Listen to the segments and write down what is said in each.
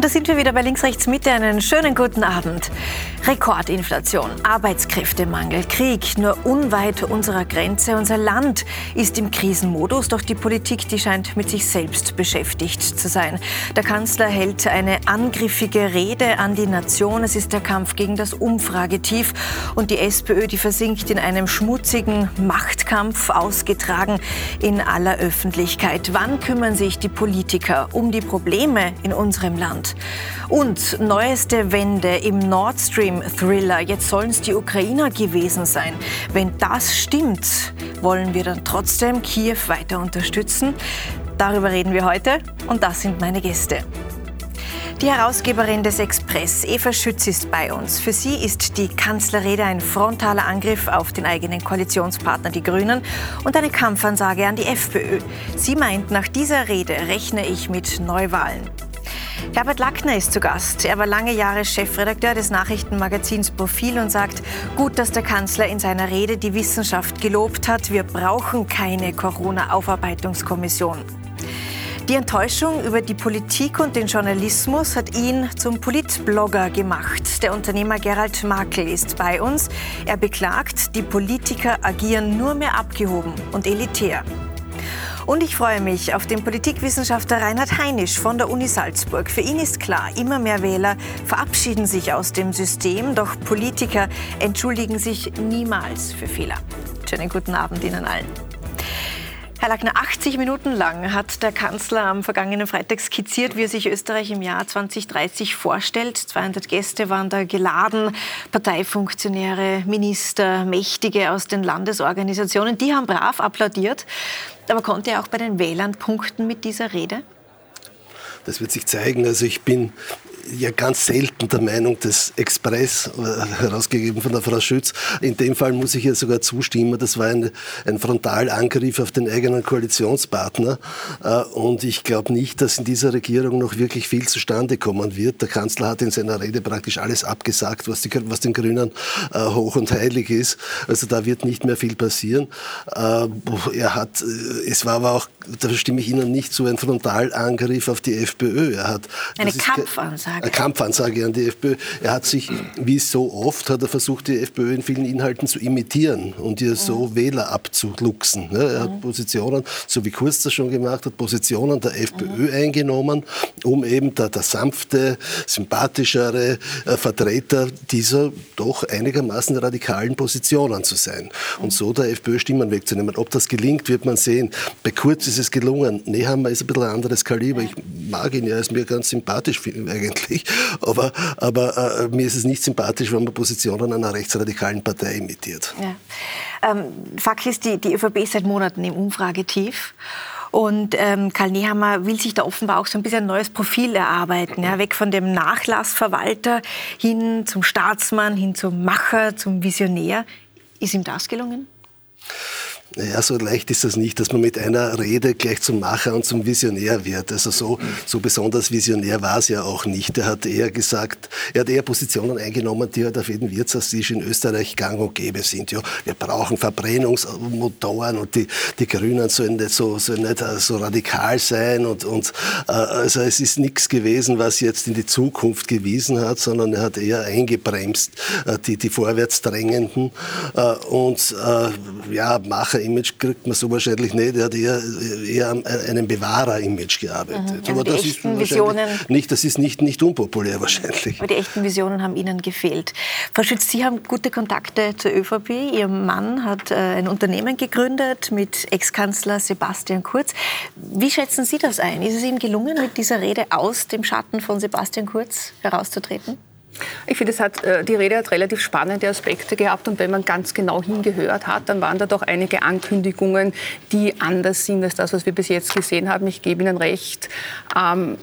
Und da sind wir wieder bei Links, Rechts, Mitte. Einen schönen guten Abend. Rekordinflation, Arbeitskräftemangel, Krieg, nur unweit unserer Grenze. Unser Land ist im Krisenmodus, doch die Politik, die scheint mit sich selbst beschäftigt zu sein. Der Kanzler hält eine angriffige Rede an die Nation. Es ist der Kampf gegen das Umfragetief. Und die SPÖ, die versinkt in einem schmutzigen Machtkampf, ausgetragen in aller Öffentlichkeit. Wann kümmern sich die Politiker um die Probleme in unserem Land? Und neueste Wende im Nord Stream Thriller. Jetzt sollen es die Ukrainer gewesen sein. Wenn das stimmt, wollen wir dann trotzdem Kiew weiter unterstützen? Darüber reden wir heute und das sind meine Gäste. Die Herausgeberin des Express, Eva Schütz, ist bei uns. Für sie ist die Kanzlerrede ein frontaler Angriff auf den eigenen Koalitionspartner, die Grünen, und eine Kampfansage an die FPÖ. Sie meint, nach dieser Rede rechne ich mit Neuwahlen. Herbert Lackner ist zu Gast. Er war lange Jahre Chefredakteur des Nachrichtenmagazins Profil und sagt, gut, dass der Kanzler in seiner Rede die Wissenschaft gelobt hat. Wir brauchen keine Corona-Aufarbeitungskommission. Die Enttäuschung über die Politik und den Journalismus hat ihn zum Politblogger gemacht. Der Unternehmer Gerald Makel ist bei uns. Er beklagt, die Politiker agieren nur mehr abgehoben und elitär. Und ich freue mich auf den Politikwissenschaftler Reinhard Heinisch von der Uni Salzburg. Für ihn ist klar, immer mehr Wähler verabschieden sich aus dem System, doch Politiker entschuldigen sich niemals für Fehler. Schönen guten Abend Ihnen allen. Herr Lackner, 80 Minuten lang hat der Kanzler am vergangenen Freitag skizziert, wie er sich Österreich im Jahr 2030 vorstellt. 200 Gäste waren da geladen, Parteifunktionäre, Minister, Mächtige aus den Landesorganisationen. Die haben brav applaudiert. Aber konnte er auch bei den Wählern punkten mit dieser Rede? Das wird sich zeigen. Also ich bin ja ganz selten der Meinung des Express, äh, herausgegeben von der Frau Schütz. In dem Fall muss ich ihr sogar zustimmen. Das war ein, ein Frontalangriff auf den eigenen Koalitionspartner. Äh, und ich glaube nicht, dass in dieser Regierung noch wirklich viel zustande kommen wird. Der Kanzler hat in seiner Rede praktisch alles abgesagt, was, die, was den Grünen äh, hoch und heilig ist. Also da wird nicht mehr viel passieren. Er hat, es war aber auch, da stimme ich Ihnen nicht zu, ein Frontalangriff auf die FPÖ. Er hat, eine Kampfansage. Kampfansage. Kampfansage an die FPÖ. Er hat sich, wie so oft, hat er versucht, die FPÖ in vielen Inhalten zu imitieren und ihr so mhm. Wähler abzuluxen. Er hat. Positionen, so wie Kurz das schon gemacht hat, Positionen der FPÖ mhm. eingenommen, um eben der, der sanfte, sympathischere äh, Vertreter dieser doch einigermaßen radikalen Positionen zu sein. Und so der FPÖ Stimmen wegzunehmen. Ob das gelingt, wird man sehen. Bei Kurz ist es gelungen. Nehammer ist ein bisschen ein anderes Kaliber. Ich mag ihn ja, er ist mir ganz sympathisch eigentlich eigentlich. Aber, aber äh, mir ist es nicht sympathisch, wenn man Positionen einer rechtsradikalen Partei imitiert. Ja. Ähm, Fakt ist, die, die ÖVP ist seit Monaten im Umfragetief. Und ähm, Karl Nehammer will sich da offenbar auch so ein bisschen ein neues Profil erarbeiten. Ja? Weg von dem Nachlassverwalter hin zum Staatsmann, hin zum Macher, zum Visionär. Ist ihm das gelungen? Naja, so leicht ist das nicht, dass man mit einer Rede gleich zum Macher und zum Visionär wird. Also so, so besonders visionär war es ja auch nicht. Er hat eher gesagt, er hat eher Positionen eingenommen, die halt auf jeden Wirtschaftstisch in Österreich gang und gäbe sind. Ja, wir brauchen Verbrennungsmotoren und die, die Grünen sollen nicht so, sollen nicht äh, so radikal sein und, und äh, also es ist nichts gewesen, was jetzt in die Zukunft gewiesen hat, sondern er hat eher eingebremst, äh, die, die Vorwärtsdrängenden und ja, Macher Image kriegt man so wahrscheinlich nicht. Er hat eher, eher an einem Bewahrer-Image gearbeitet. Mhm. Aber das ist Visionen nicht, das ist nicht, nicht unpopulär wahrscheinlich. Aber die echten Visionen haben Ihnen gefehlt. Frau Schütz, Sie haben gute Kontakte zur ÖVP. Ihr Mann hat äh, ein Unternehmen gegründet mit Ex-Kanzler Sebastian Kurz. Wie schätzen Sie das ein? Ist es ihm gelungen, mit dieser Rede aus dem Schatten von Sebastian Kurz herauszutreten? Ich finde, es hat, äh, die Rede hat relativ spannende Aspekte gehabt und wenn man ganz genau hingehört hat, dann waren da doch einige Ankündigungen, die anders sind als das, was wir bis jetzt gesehen haben. Ich gebe Ihnen recht. Ähm,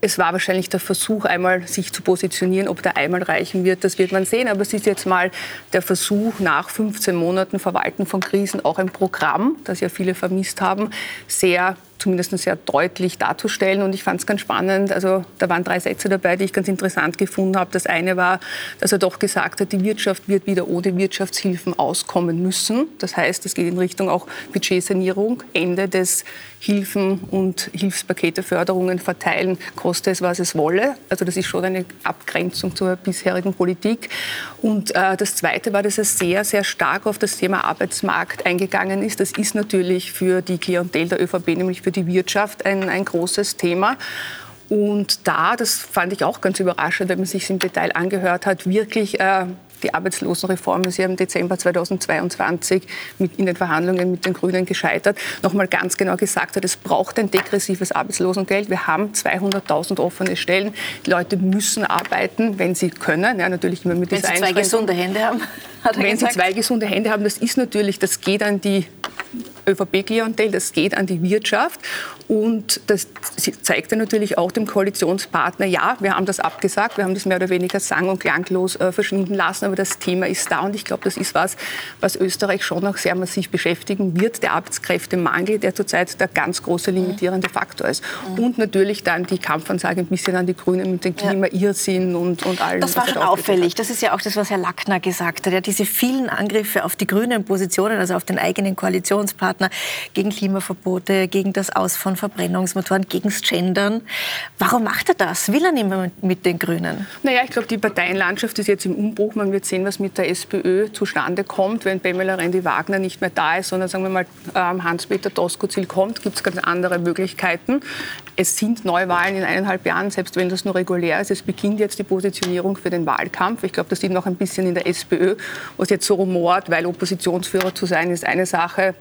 es war wahrscheinlich der Versuch, einmal sich zu positionieren. Ob der einmal reichen wird, das wird man sehen. Aber es ist jetzt mal der Versuch, nach 15 Monaten Verwalten von Krisen auch ein Programm, das ja viele vermisst haben, sehr zumindest sehr deutlich darzustellen. Und ich fand es ganz spannend. Also da waren drei Sätze dabei, die ich ganz interessant gefunden habe. Das eine war, dass er doch gesagt hat, die Wirtschaft wird wieder ohne Wirtschaftshilfen auskommen müssen. Das heißt, es geht in Richtung auch Budgetsanierung, Ende des Hilfen und Hilfspakete, Förderungen verteilen, koste es, was es wolle. Also das ist schon eine Abgrenzung zur bisherigen Politik. Und äh, das Zweite war, dass er sehr, sehr stark auf das Thema Arbeitsmarkt eingegangen ist. Das ist natürlich für die Klientel der ÖVP, nämlich für die Wirtschaft, ein, ein großes Thema. Und da, das fand ich auch ganz überraschend, wenn man sich im Detail angehört hat, wirklich äh, die Arbeitslosenreform ist ja im Dezember 2022 mit, in den Verhandlungen mit den Grünen gescheitert, nochmal ganz genau gesagt hat, es braucht ein degressives Arbeitslosengeld. Wir haben 200.000 offene Stellen. Die Leute müssen arbeiten, wenn sie können. Ja, natürlich immer mit wenn sie zwei gesunde Hände haben. Wenn gesagt. sie zwei gesunde Hände haben, das ist natürlich, das geht an die ÖVP-Klientel, das geht an die Wirtschaft. Und das zeigt ja natürlich auch dem Koalitionspartner, ja, wir haben das abgesagt, wir haben das mehr oder weniger sang- und klanglos äh, verschwinden lassen, aber das Thema ist da und ich glaube, das ist was, was Österreich schon noch sehr massiv beschäftigen wird, der Arbeitskräftemangel, der zurzeit der ganz große limitierende Faktor ist. Mhm. Und natürlich dann die Kampfansage ein bisschen an die Grünen mit dem Klima-Irrsinn und, und allem. Das war schon auffällig. Das ist ja auch das, was Herr Lackner gesagt hat. Ja, diese vielen Angriffe auf die grünen Positionen, also auf den eigenen Koalitionspartner, gegen Klimaverbote, gegen das Aus von Verbrennungsmotoren, gegen das Gendern. Warum macht er das? Will er nicht mehr mit den Grünen? Naja, ich glaube, die Parteienlandschaft ist jetzt im Umbruch. Man wird sehen, was mit der SPÖ zustande kommt, wenn Pamela Rendi-Wagner nicht mehr da ist, sondern sagen wir mal ähm, Hans-Peter Doskozil kommt, gibt es ganz andere Möglichkeiten. Es sind Neuwahlen in eineinhalb Jahren, selbst wenn das nur regulär ist. Es beginnt jetzt die Positionierung für den Wahlkampf. Ich glaube, das sieht noch ein bisschen in der SPÖ, was jetzt so rumort, weil Oppositionsführer zu sein ist eine Sache,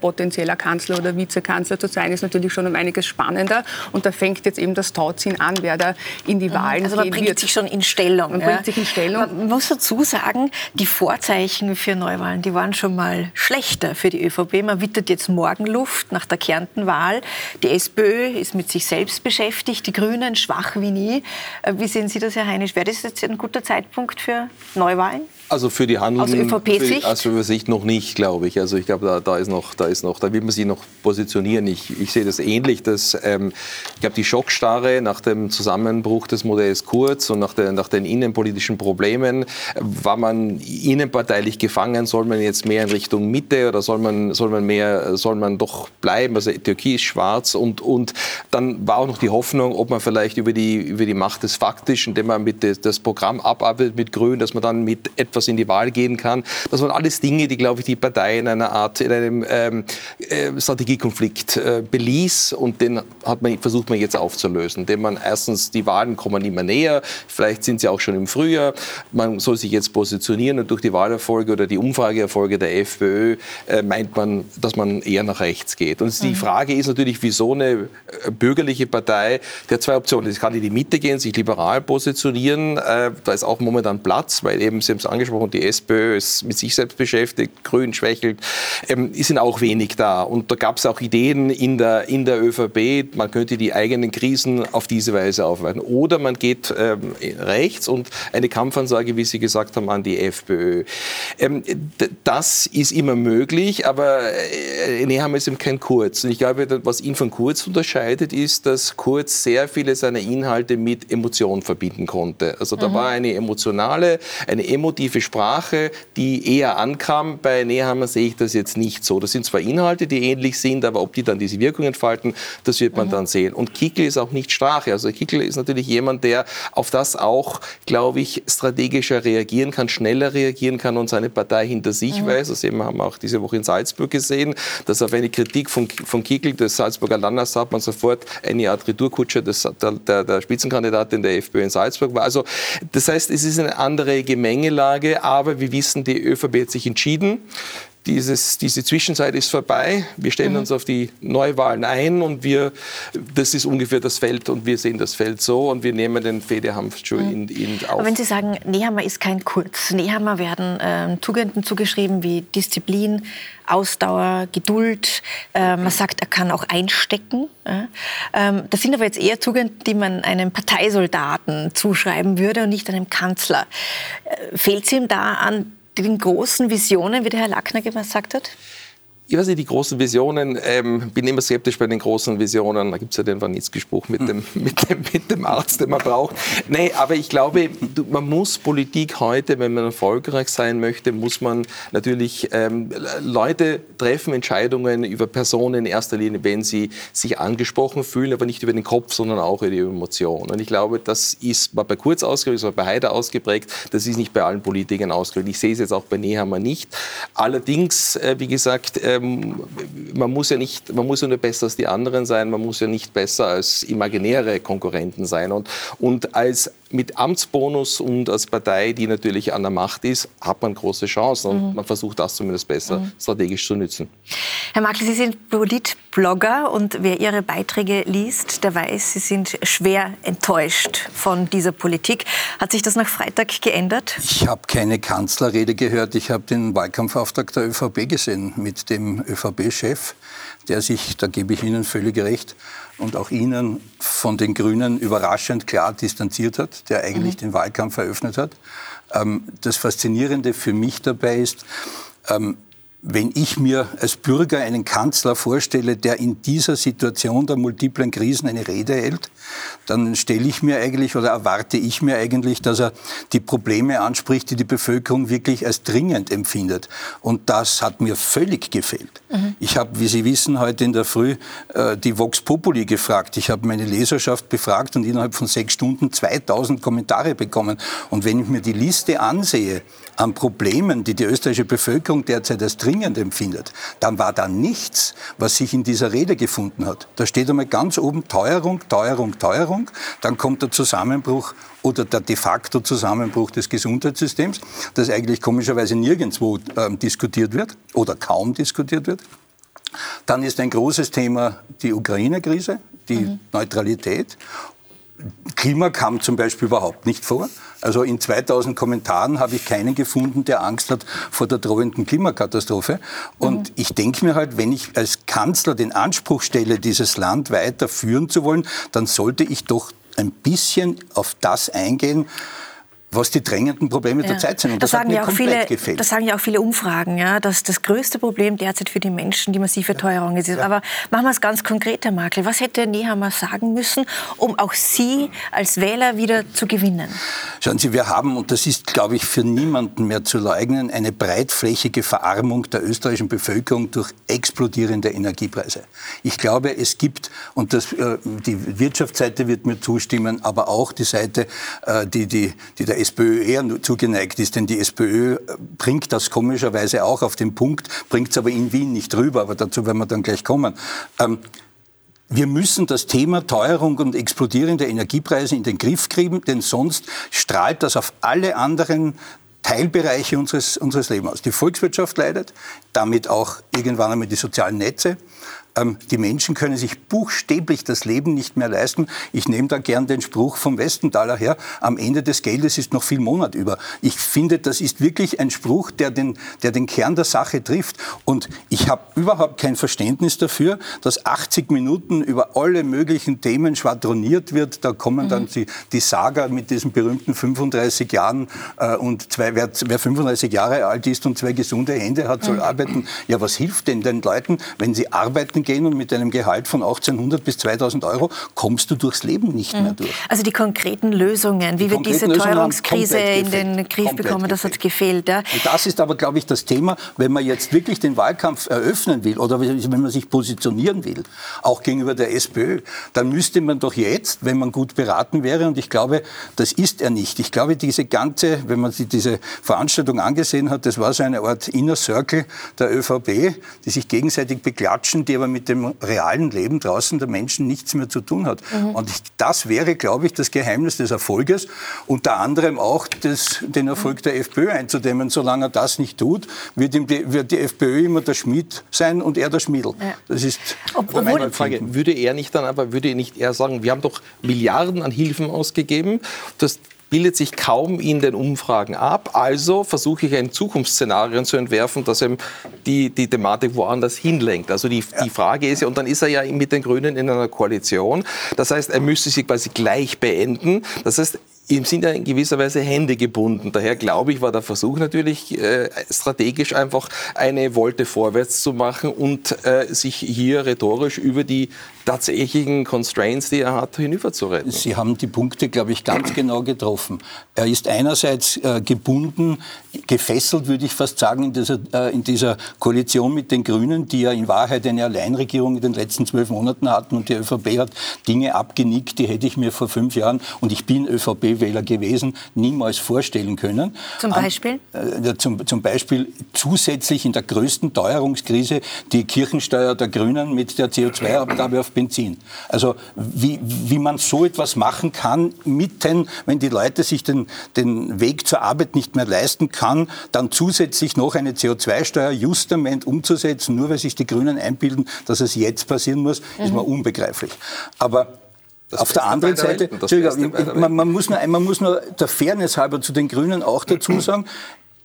potenzieller Kanzler oder Vizekanzler zu sein ist natürlich schon um einiges spannender. Und da fängt jetzt eben das Tauziehen an, wer da in die Wahlen also man bringt wird. sich schon in Stellung. Man ja. bringt sich in Stellung. Man muss dazu sagen, die Vorzeichen für Neuwahlen, die waren schon mal schlechter für die ÖVP. Man wittert jetzt Morgenluft nach der Kärntenwahl. Die SPÖ ist mit sich selbst beschäftigt, die Grünen schwach wie nie. Äh, wie sehen Sie das, Herr Heinisch? Wäre das jetzt ein guter Zeitpunkt für Neuwahlen? Also für die Handlung, aus ÖVP-Sicht? Aus ÖVP-Sicht noch nicht, glaube ich. Also ich glaube, da, da, ist noch, da ist noch, da will man sich noch positionieren. Ich, ich sehe das ähnlich. Dass, ähm, ich glaube, die Schockstarre nach dem Zusammenbruch des Modells Kurz und nach, der, nach den innenpolitischen Problemen war man innenparteilich gefangen. Soll man jetzt mehr in Richtung Mitte oder soll man, soll man mehr, soll man doch bleiben? Also Türkei ist schwarz und, und dann war auch noch die Hoffnung, ob man vielleicht über die, über die Macht des Faktischen, indem man mit das, das Programm abarbeitet mit Grün, dass man dann mit etwas etwas in die Wahl gehen kann. Das waren alles Dinge, die, glaube ich, die Partei in einer Art, in einem ähm, äh, Strategiekonflikt äh, beließ. Und den hat man, versucht man jetzt aufzulösen, indem man erstens, die Wahlen kommen immer näher, vielleicht sind sie auch schon im Frühjahr, man soll sich jetzt positionieren. Und durch die Wahlerfolge oder die Umfrageerfolge der FPÖ äh, meint man, dass man eher nach rechts geht. Und die mhm. Frage ist natürlich, wieso eine äh, bürgerliche Partei, der zwei Optionen, es kann in die Mitte gehen, sich liberal positionieren, äh, da ist auch momentan Platz, weil eben, Sie haben es angesprochen, angesprochen, die SPÖ ist mit sich selbst beschäftigt, Grün schwächelt, ähm, sind auch wenig da. Und da gab es auch Ideen in der, in der ÖVP, man könnte die eigenen Krisen auf diese Weise aufweiten. Oder man geht ähm, rechts und eine Kampfansage, wie Sie gesagt haben, an die FPÖ. Ähm, das ist immer möglich, aber äh, Nehammer ist eben kein Kurz. Und ich glaube, was ihn von Kurz unterscheidet, ist, dass Kurz sehr viele seiner Inhalte mit Emotionen verbinden konnte. Also da mhm. war eine emotionale, eine emotive kreative Sprache, die eher ankam. Bei Nehammer sehe ich das jetzt nicht so. Das sind zwar Inhalte, die ähnlich sind, aber ob die dann diese Wirkung entfalten, das wird man mhm. dann sehen. Und Kickel ist auch nicht Sprache. Also Kickel ist natürlich jemand, der auf das auch, glaube ich, strategischer reagieren kann, schneller reagieren kann und seine Partei hinter sich mhm. weiß. Das eben haben wir auch diese Woche in Salzburg gesehen, dass auf eine Kritik von, von Kickel des Salzburger Landtags hat man sofort eine Art Retourkutsche des, der, der, der Spitzenkandidatin der FPÖ in Salzburg war. Also das heißt, es ist eine andere Gemengelage Frage, aber wir wissen, die ÖVP hat sich entschieden. Dieses, diese Zwischenzeit ist vorbei. Wir stellen mhm. uns auf die Neuwahlen ein und wir, das ist ungefähr das Feld und wir sehen das Feld so und wir nehmen den Federhanfschuh mhm. in, in auf. Aber wenn Sie sagen, Nehammer ist kein Kurz, Nehammer werden äh, Tugenden zugeschrieben wie Disziplin, Ausdauer, Geduld. Äh, man sagt, er kann auch einstecken. Ja. Ähm, das sind aber jetzt eher Tugenden, die man einem Parteisoldaten zuschreiben würde und nicht einem Kanzler. Äh, fehlt es ihm da an den großen Visionen, wie der Herr Lackner gesagt hat? Ich weiß nicht, die großen Visionen, ähm, bin immer skeptisch bei den großen Visionen. Da gibt es ja den Wanitzky-Spruch mit dem, mit, dem, mit dem Arzt, den man braucht. Nee, aber ich glaube, man muss Politik heute, wenn man erfolgreich sein möchte, muss man natürlich ähm, Leute treffen Entscheidungen über Personen in erster Linie, wenn sie sich angesprochen fühlen, aber nicht über den Kopf, sondern auch über die Emotion. Und ich glaube, das ist war bei Kurz ausgeprägt, das war bei Haider ausgeprägt, das ist nicht bei allen Politikern ausgeprägt. Ich sehe es jetzt auch bei Nehammer nicht. Allerdings, äh, wie gesagt, äh, ähm, man muss ja nicht, man muss ja nur besser als die anderen sein, man muss ja nicht besser als imaginäre Konkurrenten sein. Und, und als mit Amtsbonus und als Partei, die natürlich an der Macht ist, hat man große Chancen und mhm. man versucht das zumindest besser mhm. strategisch zu nützen. Herr Makl, Sie sind Politblogger und wer Ihre Beiträge liest, der weiß, Sie sind schwer enttäuscht von dieser Politik. Hat sich das nach Freitag geändert? Ich habe keine Kanzlerrede gehört. Ich habe den Wahlkampfauftrag der ÖVP gesehen mit dem ÖVP-Chef, der sich, da gebe ich Ihnen völlig recht, und auch Ihnen von den Grünen überraschend klar distanziert hat, der eigentlich mhm. den Wahlkampf eröffnet hat. Ähm, das Faszinierende für mich dabei ist, ähm, wenn ich mir als Bürger einen Kanzler vorstelle, der in dieser Situation der multiplen Krisen eine Rede hält, dann stelle ich mir eigentlich oder erwarte ich mir eigentlich, dass er die Probleme anspricht, die die Bevölkerung wirklich als dringend empfindet. Und das hat mir völlig gefehlt. Mhm. Ich habe, wie Sie wissen, heute in der Früh äh, die Vox Populi gefragt. Ich habe meine Leserschaft befragt und innerhalb von sechs Stunden 2000 Kommentare bekommen. Und wenn ich mir die Liste ansehe an Problemen, die die österreichische Bevölkerung derzeit als dringend empfindet, dann war da nichts, was sich in dieser Rede gefunden hat. Da steht einmal ganz oben Teuerung, Teuerung, Teuerung, dann kommt der Zusammenbruch oder der de facto Zusammenbruch des Gesundheitssystems, das eigentlich komischerweise nirgendwo äh, diskutiert wird oder kaum diskutiert wird. Dann ist ein großes Thema die Ukraine-Krise, die mhm. Neutralität. Klima kam zum Beispiel überhaupt nicht vor. Also in 2000 Kommentaren habe ich keinen gefunden, der Angst hat vor der drohenden Klimakatastrophe. Und mhm. ich denke mir halt, wenn ich als Kanzler den Anspruch stelle, dieses Land weiter führen zu wollen, dann sollte ich doch ein bisschen auf das eingehen, was die drängenden Probleme ja. der Zeit sind. Und das, das sagen ja auch viele, gefehlt. Das sagen ja auch viele Umfragen, ja, dass das größte Problem derzeit für die Menschen die massive Teuerung ist. Ja. Aber machen wir es ganz konkret, Herr Makel. Was hätte Nehammer sagen müssen, um auch Sie als Wähler wieder zu gewinnen? Schauen Sie, wir haben, und das ist, glaube ich, für niemanden mehr zu leugnen, eine breitflächige Verarmung der österreichischen Bevölkerung durch explodierende Energiepreise. Ich glaube, es gibt, und das, äh, die Wirtschaftsseite wird mir zustimmen, aber auch die Seite, äh, die, die, die der SPÖ eher zugeneigt ist, denn die SPÖ bringt das komischerweise auch auf den Punkt, bringt es aber in Wien nicht rüber, aber dazu werden wir dann gleich kommen. Ähm, wir müssen das Thema Teuerung und explodierende Energiepreise in den Griff kriegen, denn sonst strahlt das auf alle anderen Teilbereiche unseres, unseres Lebens aus. Die Volkswirtschaft leidet, damit auch irgendwann einmal die sozialen Netze. Ähm, die Menschen können sich buchstäblich das Leben nicht mehr leisten. Ich nehme da gern den Spruch vom Westenthaler her, am Ende des Geldes ist noch viel Monat über. Ich finde, das ist wirklich ein Spruch, der den, der den Kern der Sache trifft. Und ich habe überhaupt kein Verständnis dafür, dass 80 Minuten über alle möglichen Themen schwadroniert wird. Da kommen dann mhm. die, die Saga mit diesen berühmten 35 Jahren äh, und zwei, wer, wer 35 Jahre alt ist und zwei gesunde Hände hat, soll mhm. arbeiten. Ja, was hilft denn den Leuten, wenn sie arbeiten gehen und mit einem Gehalt von 1800 bis 2000 Euro kommst du durchs Leben nicht mhm. mehr durch. Also die konkreten Lösungen, wie die wir diese Teuerungskrise in den Griff bekommen, das hat gefehlt. Ja. Und das ist aber, glaube ich, das Thema, wenn man jetzt wirklich den Wahlkampf eröffnen will oder wenn man sich positionieren will, auch gegenüber der SPÖ, dann müsste man doch jetzt, wenn man gut beraten wäre, und ich glaube, das ist er nicht. Ich glaube, diese ganze, wenn man sich diese Veranstaltung angesehen hat, das war so eine Art Inner Circle der ÖVP, die sich gegenseitig beklatschen, die aber mit dem realen Leben draußen der Menschen nichts mehr zu tun hat. Mhm. Und ich, das wäre, glaube ich, das Geheimnis des Erfolges, unter anderem auch des, den Erfolg der FPÖ einzudämmen. Solange er das nicht tut, wird, ihm die, wird die FPÖ immer der Schmied sein und er der Schmiedel. Ja. Das ist meine Frage. Würde er nicht dann aber, würde nicht er sagen, wir haben doch Milliarden an Hilfen ausgegeben, das bildet sich kaum in den Umfragen ab. Also versuche ich ein Zukunftsszenario zu entwerfen, das eben die, die Thematik woanders hinlenkt. Also die, die Frage ist ja, und dann ist er ja mit den Grünen in einer Koalition. Das heißt, er müsste sie quasi gleich beenden. Das heißt, ihm sind ja in gewisser Weise Hände gebunden. Daher glaube ich, war der Versuch natürlich äh, strategisch einfach eine Wolte vorwärts zu machen und äh, sich hier rhetorisch über die tatsächlichen Constraints, die er hat, hinüber zu retten. Sie haben die Punkte, glaube ich, ganz genau getroffen. Er ist einerseits äh, gebunden, gefesselt, würde ich fast sagen, in dieser, äh, in dieser Koalition mit den Grünen, die ja in Wahrheit eine Alleinregierung in den letzten zwölf Monaten hatten und die ÖVP hat Dinge abgenickt, die hätte ich mir vor fünf Jahren, und ich bin ÖVP-Wähler gewesen, niemals vorstellen können. Zum Beispiel? Äh, zum, zum Beispiel zusätzlich in der größten Teuerungskrise die Kirchensteuer der Grünen mit der CO2-Abgabe auf Benzin. Also wie, wie man so etwas machen kann, mitten, wenn die Leute sich den, den Weg zur Arbeit nicht mehr leisten kann, dann zusätzlich noch eine CO2-Steuer justament umzusetzen, nur weil sich die Grünen einbilden, dass es jetzt passieren muss, mhm. ist mir unbegreiflich. Aber das auf der anderen Seite, man, man, muss nur, man muss nur der Fairness halber zu den Grünen auch dazu sagen,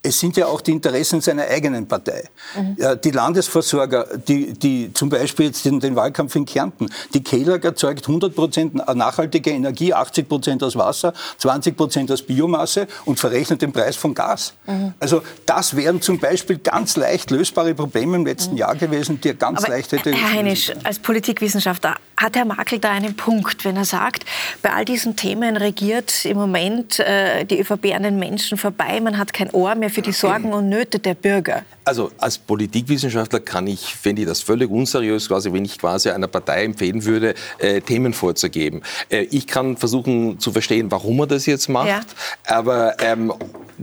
es sind ja auch die Interessen seiner eigenen Partei. Mhm. Die Landesversorger, die, die zum Beispiel jetzt den, den Wahlkampf in Kärnten, die KELAG erzeugt 100 Prozent nachhaltige Energie, 80 Prozent aus Wasser, 20 Prozent aus Biomasse und verrechnet den Preis von Gas. Mhm. Also das wären zum Beispiel ganz leicht lösbare Probleme im letzten mhm. Jahr gewesen, die er ganz Aber leicht hätte... Herr Heinisch, als Politikwissenschaftler, hat Herr Makel da einen Punkt, wenn er sagt, bei all diesen Themen regiert im Moment äh, die ÖVP an den Menschen vorbei, man hat kein Ohr mehr für die Sorgen und Nöte der Bürger? Also als Politikwissenschaftler kann ich, fände ich das völlig unseriös, quasi, wenn ich quasi einer Partei empfehlen würde, äh, Themen vorzugeben. Äh, ich kann versuchen zu verstehen, warum er das jetzt macht, ja. aber ähm,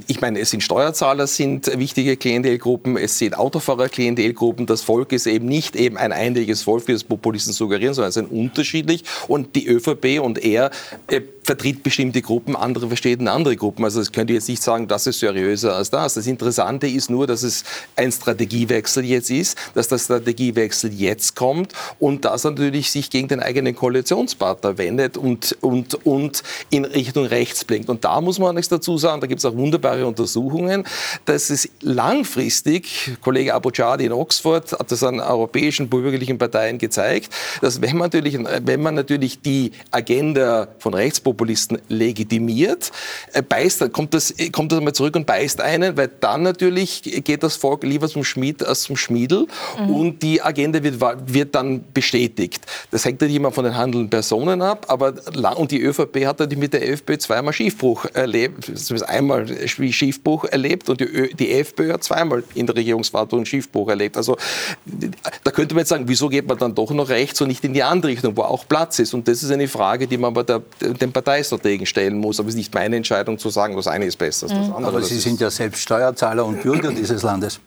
ich meine, es sind Steuerzahler, sind wichtige Klientelgruppen, es sind Autofahrer-Klientelgruppen. Das Volk ist eben nicht eben ein einheitliches Volk, wie das Populisten suggerieren, sondern es sind unterschiedlich. Und die ÖVP und er äh, vertritt bestimmte Gruppen, andere verstehen andere Gruppen. Also das könnte jetzt nicht sagen, das ist seriöser als das. Das Interessante ist nur, dass es ein Strategiewechsel jetzt ist, dass der Strategiewechsel jetzt kommt und dass er natürlich sich gegen den eigenen Koalitionspartner wendet und, und, und in Richtung rechts blinkt. Und da muss man nichts dazu sagen, da gibt es auch wunderbare Untersuchungen, dass es langfristig, Kollege Abouchadi in Oxford hat das an europäischen bürgerlichen Parteien gezeigt, dass wenn man natürlich, wenn man natürlich die Agenda von Rechtspopulisten legitimiert, äh, beißt, kommt das, kommt das einmal zurück und beißt einen, weil dann natürlich geht das Volk lieber zum Schmied als zum Schmiedel mhm. und die Agenda wird, wird dann bestätigt. Das hängt nicht immer von den handelnden Personen ab, aber und die ÖVP hat natürlich mit der FPÖ zweimal Schiefbruch erlebt, zumindest einmal Schiefbruch erlebt und die, die FPÖ hat zweimal in der Regierungsverantwortung Schiefbruch erlebt. Also da könnte man jetzt sagen, wieso geht man dann doch noch rechts und nicht in die andere Richtung, wo auch Platz ist? Und das ist eine Frage, die man aber der, den Parteistrategen stellen muss. Aber es ist nicht meine Entscheidung zu sagen, das eine ist besser als das mhm. andere. Aber Sie sind ja selbst Steuerzahler und Bürger dieses Landes.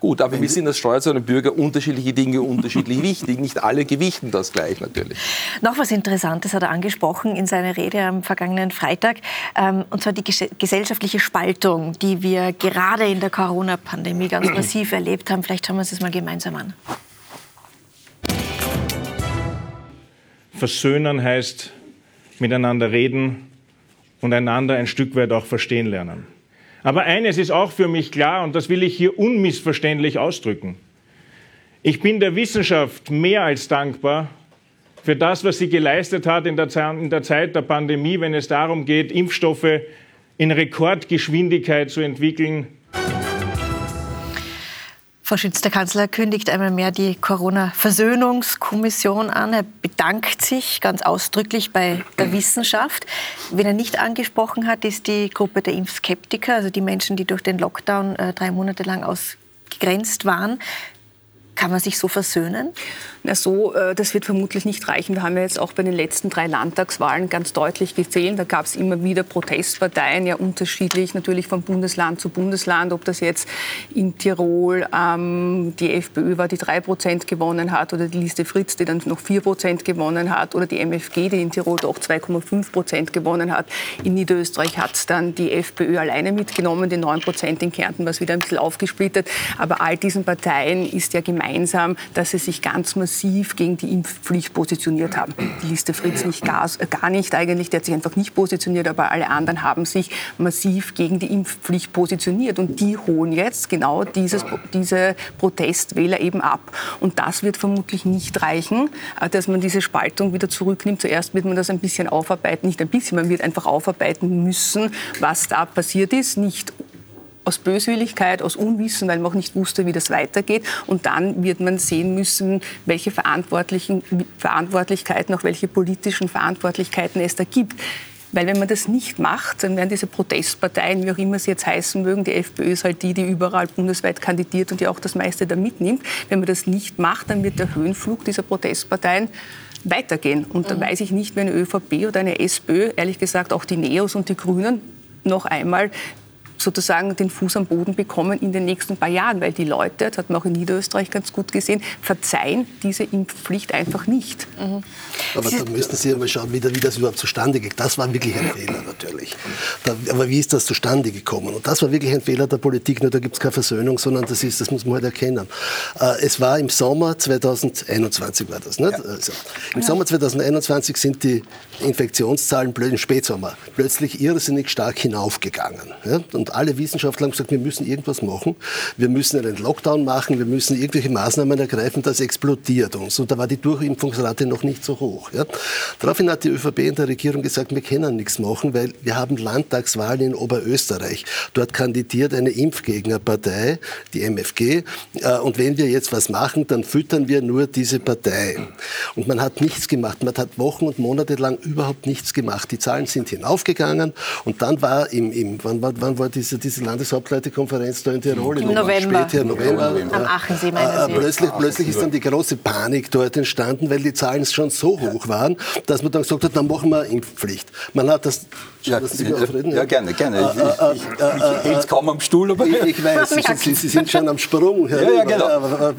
Gut, aber wir sind als Steuerzahler und Bürger unterschiedliche Dinge unterschiedlich wichtig. Nicht alle gewichten das gleich natürlich. Noch was Interessantes hat er angesprochen in seiner Rede am vergangenen Freitag, ähm, und zwar die gesellschaftliche Spaltung, die wir gerade in der Corona-Pandemie ganz massiv erlebt haben. Vielleicht schauen wir uns das mal gemeinsam an. Versöhnen heißt miteinander reden und einander ein Stück weit auch verstehen lernen. Aber eines ist auch für mich klar, und das will ich hier unmissverständlich ausdrücken. Ich bin der Wissenschaft mehr als dankbar für das, was sie geleistet hat in der, Zeit der Pandemie, wenn es darum geht, Impfstoffe in Rekordgeschwindigkeit zu entwickeln, Frau Schütz, der Kanzler kündigt einmal mehr die Corona-Versöhnungskommission an. Er bedankt sich ganz ausdrücklich bei der Wissenschaft. Wen er nicht angesprochen hat, ist die Gruppe der Impfskeptiker, also die Menschen, die durch den Lockdown äh, drei Monate lang ausgegrenzt waren. Kann man sich so versöhnen? Na so, äh, das wird vermutlich nicht reichen. Wir haben ja jetzt auch bei den letzten drei Landtagswahlen ganz deutlich gesehen, da gab es immer wieder Protestparteien, ja unterschiedlich natürlich von Bundesland zu Bundesland, ob das jetzt in Tirol ähm, die FPÖ war, die 3 Prozent gewonnen hat, oder die Liste Fritz, die dann noch 4 Prozent gewonnen hat, oder die MFG, die in Tirol doch 2,5 Prozent gewonnen hat. In Niederösterreich hat dann die FPÖ alleine mitgenommen, die 9 Prozent in Kärnten, was wieder ein bisschen aufgesplittert. Aber all diesen Parteien ist ja gemein gemeinsam, dass sie sich ganz massiv gegen die Impfpflicht positioniert haben. Die Liste Fritz nicht gar, gar nicht eigentlich, der hat sich einfach nicht positioniert, aber alle anderen haben sich massiv gegen die Impfpflicht positioniert. Und die holen jetzt genau dieses, diese Protestwähler eben ab. Und das wird vermutlich nicht reichen, äh, dass man diese Spaltung wieder zurücknimmt. Zuerst wird man das ein bisschen aufarbeiten, nicht ein bisschen, man wird einfach aufarbeiten müssen, was da passiert ist. Nicht aus Böswilligkeit, aus Unwissen, weil man auch nicht wusste, wie das weitergeht. Und dann wird man sehen müssen, welche Verantwortlichen, Verantwortlichkeiten, auch welche politischen Verantwortlichkeiten es da gibt. Weil wenn man das nicht macht, dann werden diese Protestparteien, wie auch immer sie jetzt heißen mögen, die FPÖ ist halt die, die überall bundesweit kandidiert und die auch das meiste da mitnimmt. Wenn man das nicht macht, dann wird der Höhenflug dieser Protestparteien weitergehen. Und da mhm. weiß ich nicht, wie eine ÖVP oder eine SPÖ, ehrlich gesagt auch die Neos und die Grünen, noch einmal sozusagen den Fuß am Boden bekommen in den nächsten paar Jahren, weil die Leute, das hat man auch in Niederösterreich ganz gut gesehen, verzeihen diese Impfpflicht einfach nicht. Mhm. Aber da müssten Sie einmal schauen, wie, wie das überhaupt zustande geht. Das war wirklich ein Fehler natürlich. Da, aber wie ist das zustande gekommen? Und das war wirklich ein Fehler der Politik, nur da gibt es keine Versöhnung, sondern das, ist, das muss man halt erkennen. Äh, es war im Sommer 2021 war das, nicht? Ja. Also, Im ja. Sommer 2021 sind die Infektionszahlen im Spätsommer plötzlich irrsinnig stark hinaufgegangen. Ja? Und alle Wissenschaftler haben gesagt, wir müssen irgendwas machen. Wir müssen einen Lockdown machen, wir müssen irgendwelche Maßnahmen ergreifen, das explodiert uns. Und da war die Durchimpfungsrate noch nicht so hoch. Ja? Daraufhin hat die ÖVP in der Regierung gesagt, wir können nichts machen, weil wir haben Landtagswahlen in Oberösterreich. Dort kandidiert eine Impfgegnerpartei, die MFG. Äh, und wenn wir jetzt was machen, dann füttern wir nur diese Partei. Und man hat nichts gemacht. Man hat Wochen und Monate lang überhaupt nichts gemacht. Die Zahlen sind hinaufgegangen und dann war im, im wann, wann, war diese, diese Landeshauptleitekonferenz da in Tirol? Im November. Später, November. Am Achensee, meinen äh, Sie? Plötzlich, plötzlich ist dann die große Panik dort entstanden, weil die Zahlen schon so hoch waren, dass man dann gesagt hat, dann machen wir Impfpflicht. Man hat das ja, ja, ja, gerne, gerne. Ich, ich, ich, ich hält kaum am Stuhl. Aber ich, ich weiß, Sie, Sie, sind schon am Sprung. Ja, ja, genau.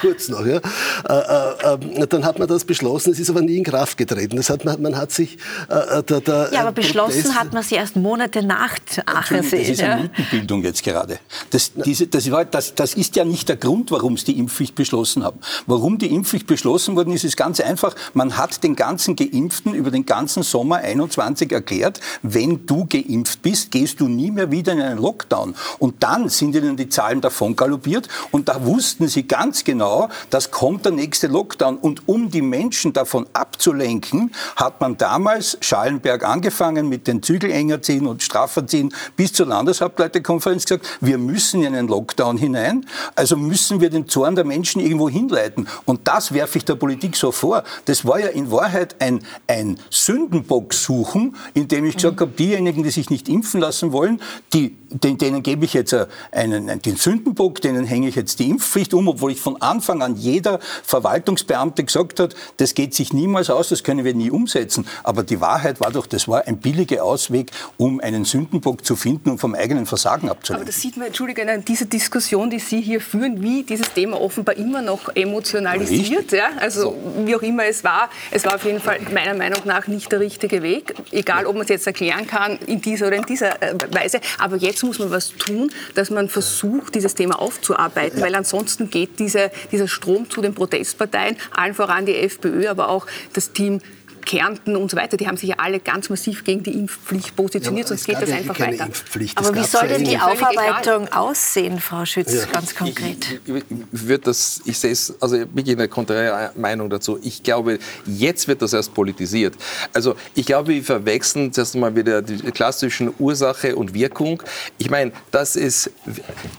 Kurz noch. Ja. Äh, äh, dann hat man das beschlossen, es ist aber nie in Kraft getreten. Das hat, man, man hat sich... Äh, da, da, ja, aber beschlossen hat man sie erst Monate nach Achersee. Ist eine Mythenbildung jetzt gerade. Das, diese, das, war, das, das ist ja nicht der Grund, warum sie die Impfpflicht beschlossen haben. Warum die Impfpflicht beschlossen worden ist, ist ganz einfach. Man hat den ganzen Geimpften über den ganzen Sommer 21 erklärt, wenn du geimpft bist, gehst du nie mehr wieder in einen Lockdown. Und dann sind ihnen die Zahlen davon galoppiert und da wussten sie ganz genau, das kommt der nächste Lockdown. Und um die Menschen davon abzulenken, hat man damals Schallenberg angefangen mit den Zügel enger ziehen und straffer ziehen bis zur Landeshauptleiterkonferenz gesagt, wir müssen in einen Lockdown hinein, also müssen wir den Zorn der Menschen irgendwo hinleiten. Und das werfe ich der Politik so vor. Das war ja in Wahrheit ein, ein Sündenbock suchen, indem ich gesagt gesagt habe, diejenigen, die sich nicht impfen lassen wollen, die, denen, denen gebe ich jetzt einen, den Sündenbock, denen hänge ich jetzt die Impfpflicht um, obwohl ich von Anfang an jeder Verwaltungsbeamte gesagt hat, das geht sich niemals aus, das können wir nie umsetzen. Aber die Wahrheit war doch, das war ein billiger Ausweg, um einen Sündenbock zu finden und vom eigenen Versagen abzulenken. Aber das sieht man, Entschuldigung, an dieser Diskussion, die Sie hier führen, wie dieses Thema offenbar immer noch emotionalisiert. Ja? Also so. wie auch immer es war, es war auf jeden Fall meiner Meinung nach nicht der richtige Weg. Egal, ob man es jetzt erklären kann in dieser oder in dieser äh, Weise. Aber jetzt muss man was tun, dass man versucht, dieses Thema aufzuarbeiten, weil ansonsten geht diese, dieser Strom zu den Protestparteien, allen voran die FPÖ, aber auch das Team Kärnten und so weiter, die haben sich ja alle ganz massiv gegen die Impfpflicht positioniert, ja, sonst geht das einfach weiter. Aber wie soll denn die Aufarbeitung aussehen, Frau Schütz, ja. ganz konkret? Ich, ich, ich, das, ich sehe es, also wirklich eine konträre Meinung dazu. Ich glaube, jetzt wird das erst politisiert. Also ich glaube, wir verwechseln zuerst einmal wieder die klassischen Ursache und Wirkung. Ich meine, das ist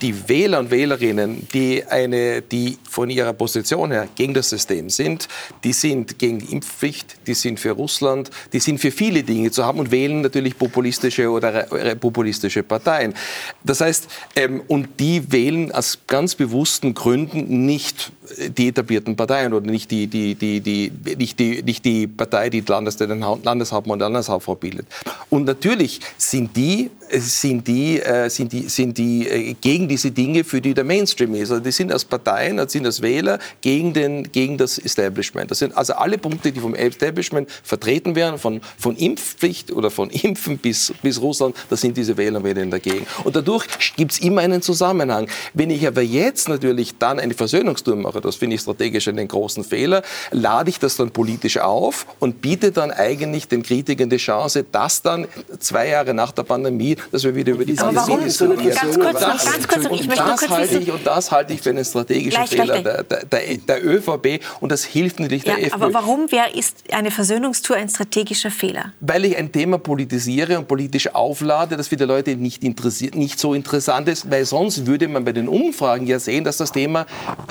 die Wähler und Wählerinnen, die, eine, die von ihrer Position her gegen das System sind, die sind gegen die Impfpflicht, die sind sind für Russland, die sind für viele Dinge zu haben und wählen natürlich populistische oder populistische Parteien. Das heißt, ähm, und die wählen aus ganz bewussten Gründen nicht die etablierten Parteien oder nicht die, die, die, die, nicht die, nicht die Partei, die den Landeshauptmann und Landeshauptfrau bildet. Und natürlich sind die sind die, äh, sind die, sind die äh, gegen diese Dinge, für die der Mainstream ist. Also die sind als Parteien, das sind als Wähler gegen, den, gegen das Establishment. Das sind also alle Punkte, die vom Establishment vertreten werden, von, von Impfpflicht oder von Impfen bis, bis Russland, da sind diese Wähler und Wählerinnen dagegen. Und dadurch gibt es immer einen Zusammenhang. Wenn ich aber jetzt natürlich dann eine Versöhnungstour mache, das finde ich strategisch einen großen Fehler, lade ich das dann politisch auf und biete dann eigentlich den Kritikern die Chance, dass dann zwei Jahre nach der Pandemie, dass wir wieder über die warum? So ganz kurz noch, ganz kurz noch. Ich möchte das kurz halte ich, und das halte ich für einen strategischen Gleich, Fehler gleich, der, der, der ÖVP und das hilft natürlich Ja, der FPÖ. aber warum wär, ist eine Versöhnungstour ein strategischer Fehler? Weil ich ein Thema politisiere und politisch auflade, das für die Leute nicht, nicht so interessant ist, weil sonst würde man bei den Umfragen ja sehen, dass das Thema,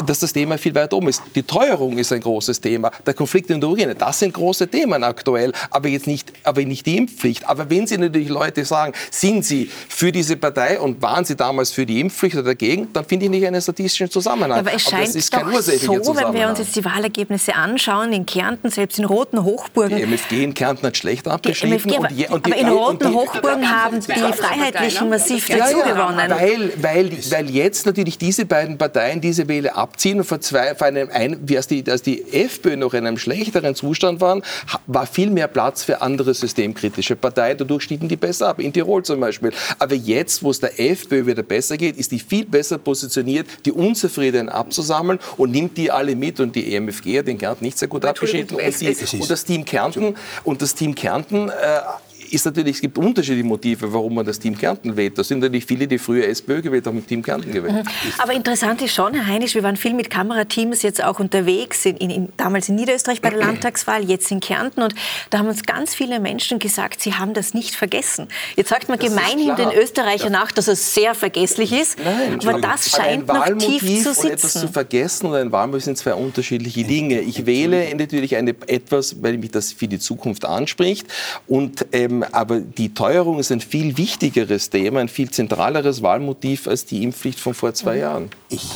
dass das Thema viel weiter oben ist. Die Teuerung ist ein großes Thema, der Konflikt in der Ukraine, das sind große Themen aktuell, aber jetzt nicht, aber nicht die Impfpflicht. Aber wenn Sie natürlich Leute sagen, sind Sie für diese Partei und waren Sie damals für die Impfpflicht oder dagegen, dann finde ich nicht einen statistischen Zusammenhang. Aber es scheint das ist kein doch so, wenn wir uns jetzt die Wahlergebnisse anschauen, in Kärnten, selbst in roten Hochburgen, Die MFG in Kärnten hat schlecht die abgeschnitten. MFG, aber, und je- und die- aber in roten die- Hochburgen haben die Freiheitlichen massiv Ja, dazu ja, gewonnen. Weil, weil, weil jetzt natürlich diese beiden Parteien diese Wähler abziehen und vor zwei, vor einem, ein, wie als die, als die FPÖ noch in einem schlechteren Zustand waren, war viel mehr Platz für andere systemkritische Parteien. Dadurch stiegen die besser ab, in Tirol zum Beispiel. Aber jetzt, wo es der FPÖ wieder besser geht, ist die viel besser positioniert, die Unzufriedenen abzusammeln und nimmt die alle mit. Und die EMFG hat den Kärnten nicht sehr gut abgeschnitten. Und, die, und das Team Kärnten, und das Team Kärnten äh, ist natürlich, es gibt unterschiedliche Motive, warum man das Team Kärnten wählt. Das sind natürlich viele, die früher SPÖ gewählt haben, mit Team Kärnten gewählt. Aber interessant ist schon, Herr Heinisch, wir waren viel mit Kamerateams jetzt auch unterwegs, in, in, damals in Niederösterreich bei der Landtagswahl, jetzt in Kärnten. Und da haben uns ganz viele Menschen gesagt, sie haben das nicht vergessen. Jetzt sagt man gemeinhin den Österreichern nach, dass es sehr vergesslich ist. aber das scheint ein noch tief zu und etwas zu sitzen. vergessen und ein Wahlmotiv sind zwei unterschiedliche Dinge. Ich wähle natürlich eine, etwas, weil mich das für die Zukunft anspricht. Und, ähm, aber die Teuerung ist ein viel wichtigeres Thema, ein viel zentraleres Wahlmotiv als die Impfpflicht von vor zwei Jahren. Ich,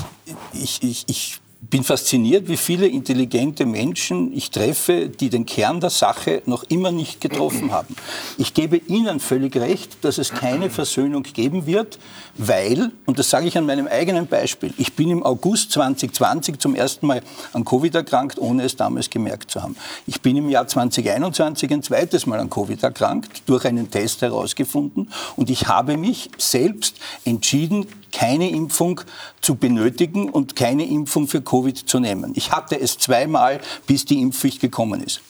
ich, ich, ich bin fasziniert, wie viele intelligente Menschen ich treffe, die den Kern der Sache noch immer nicht getroffen haben. Ich gebe Ihnen völlig recht, dass es keine Versöhnung geben wird, weil, und das sage ich an meinem eigenen Beispiel, ich bin im August 2020 zum ersten Mal an Covid erkrankt, ohne es damals gemerkt zu haben. Ich bin im Jahr 2021 ein zweites Mal an Covid erkrankt, durch einen Test herausgefunden, und ich habe mich selbst entschieden, keine Impfung zu benötigen und keine Impfung für Covid zu nehmen. Ich hatte es zweimal, bis die Impfpflicht gekommen ist.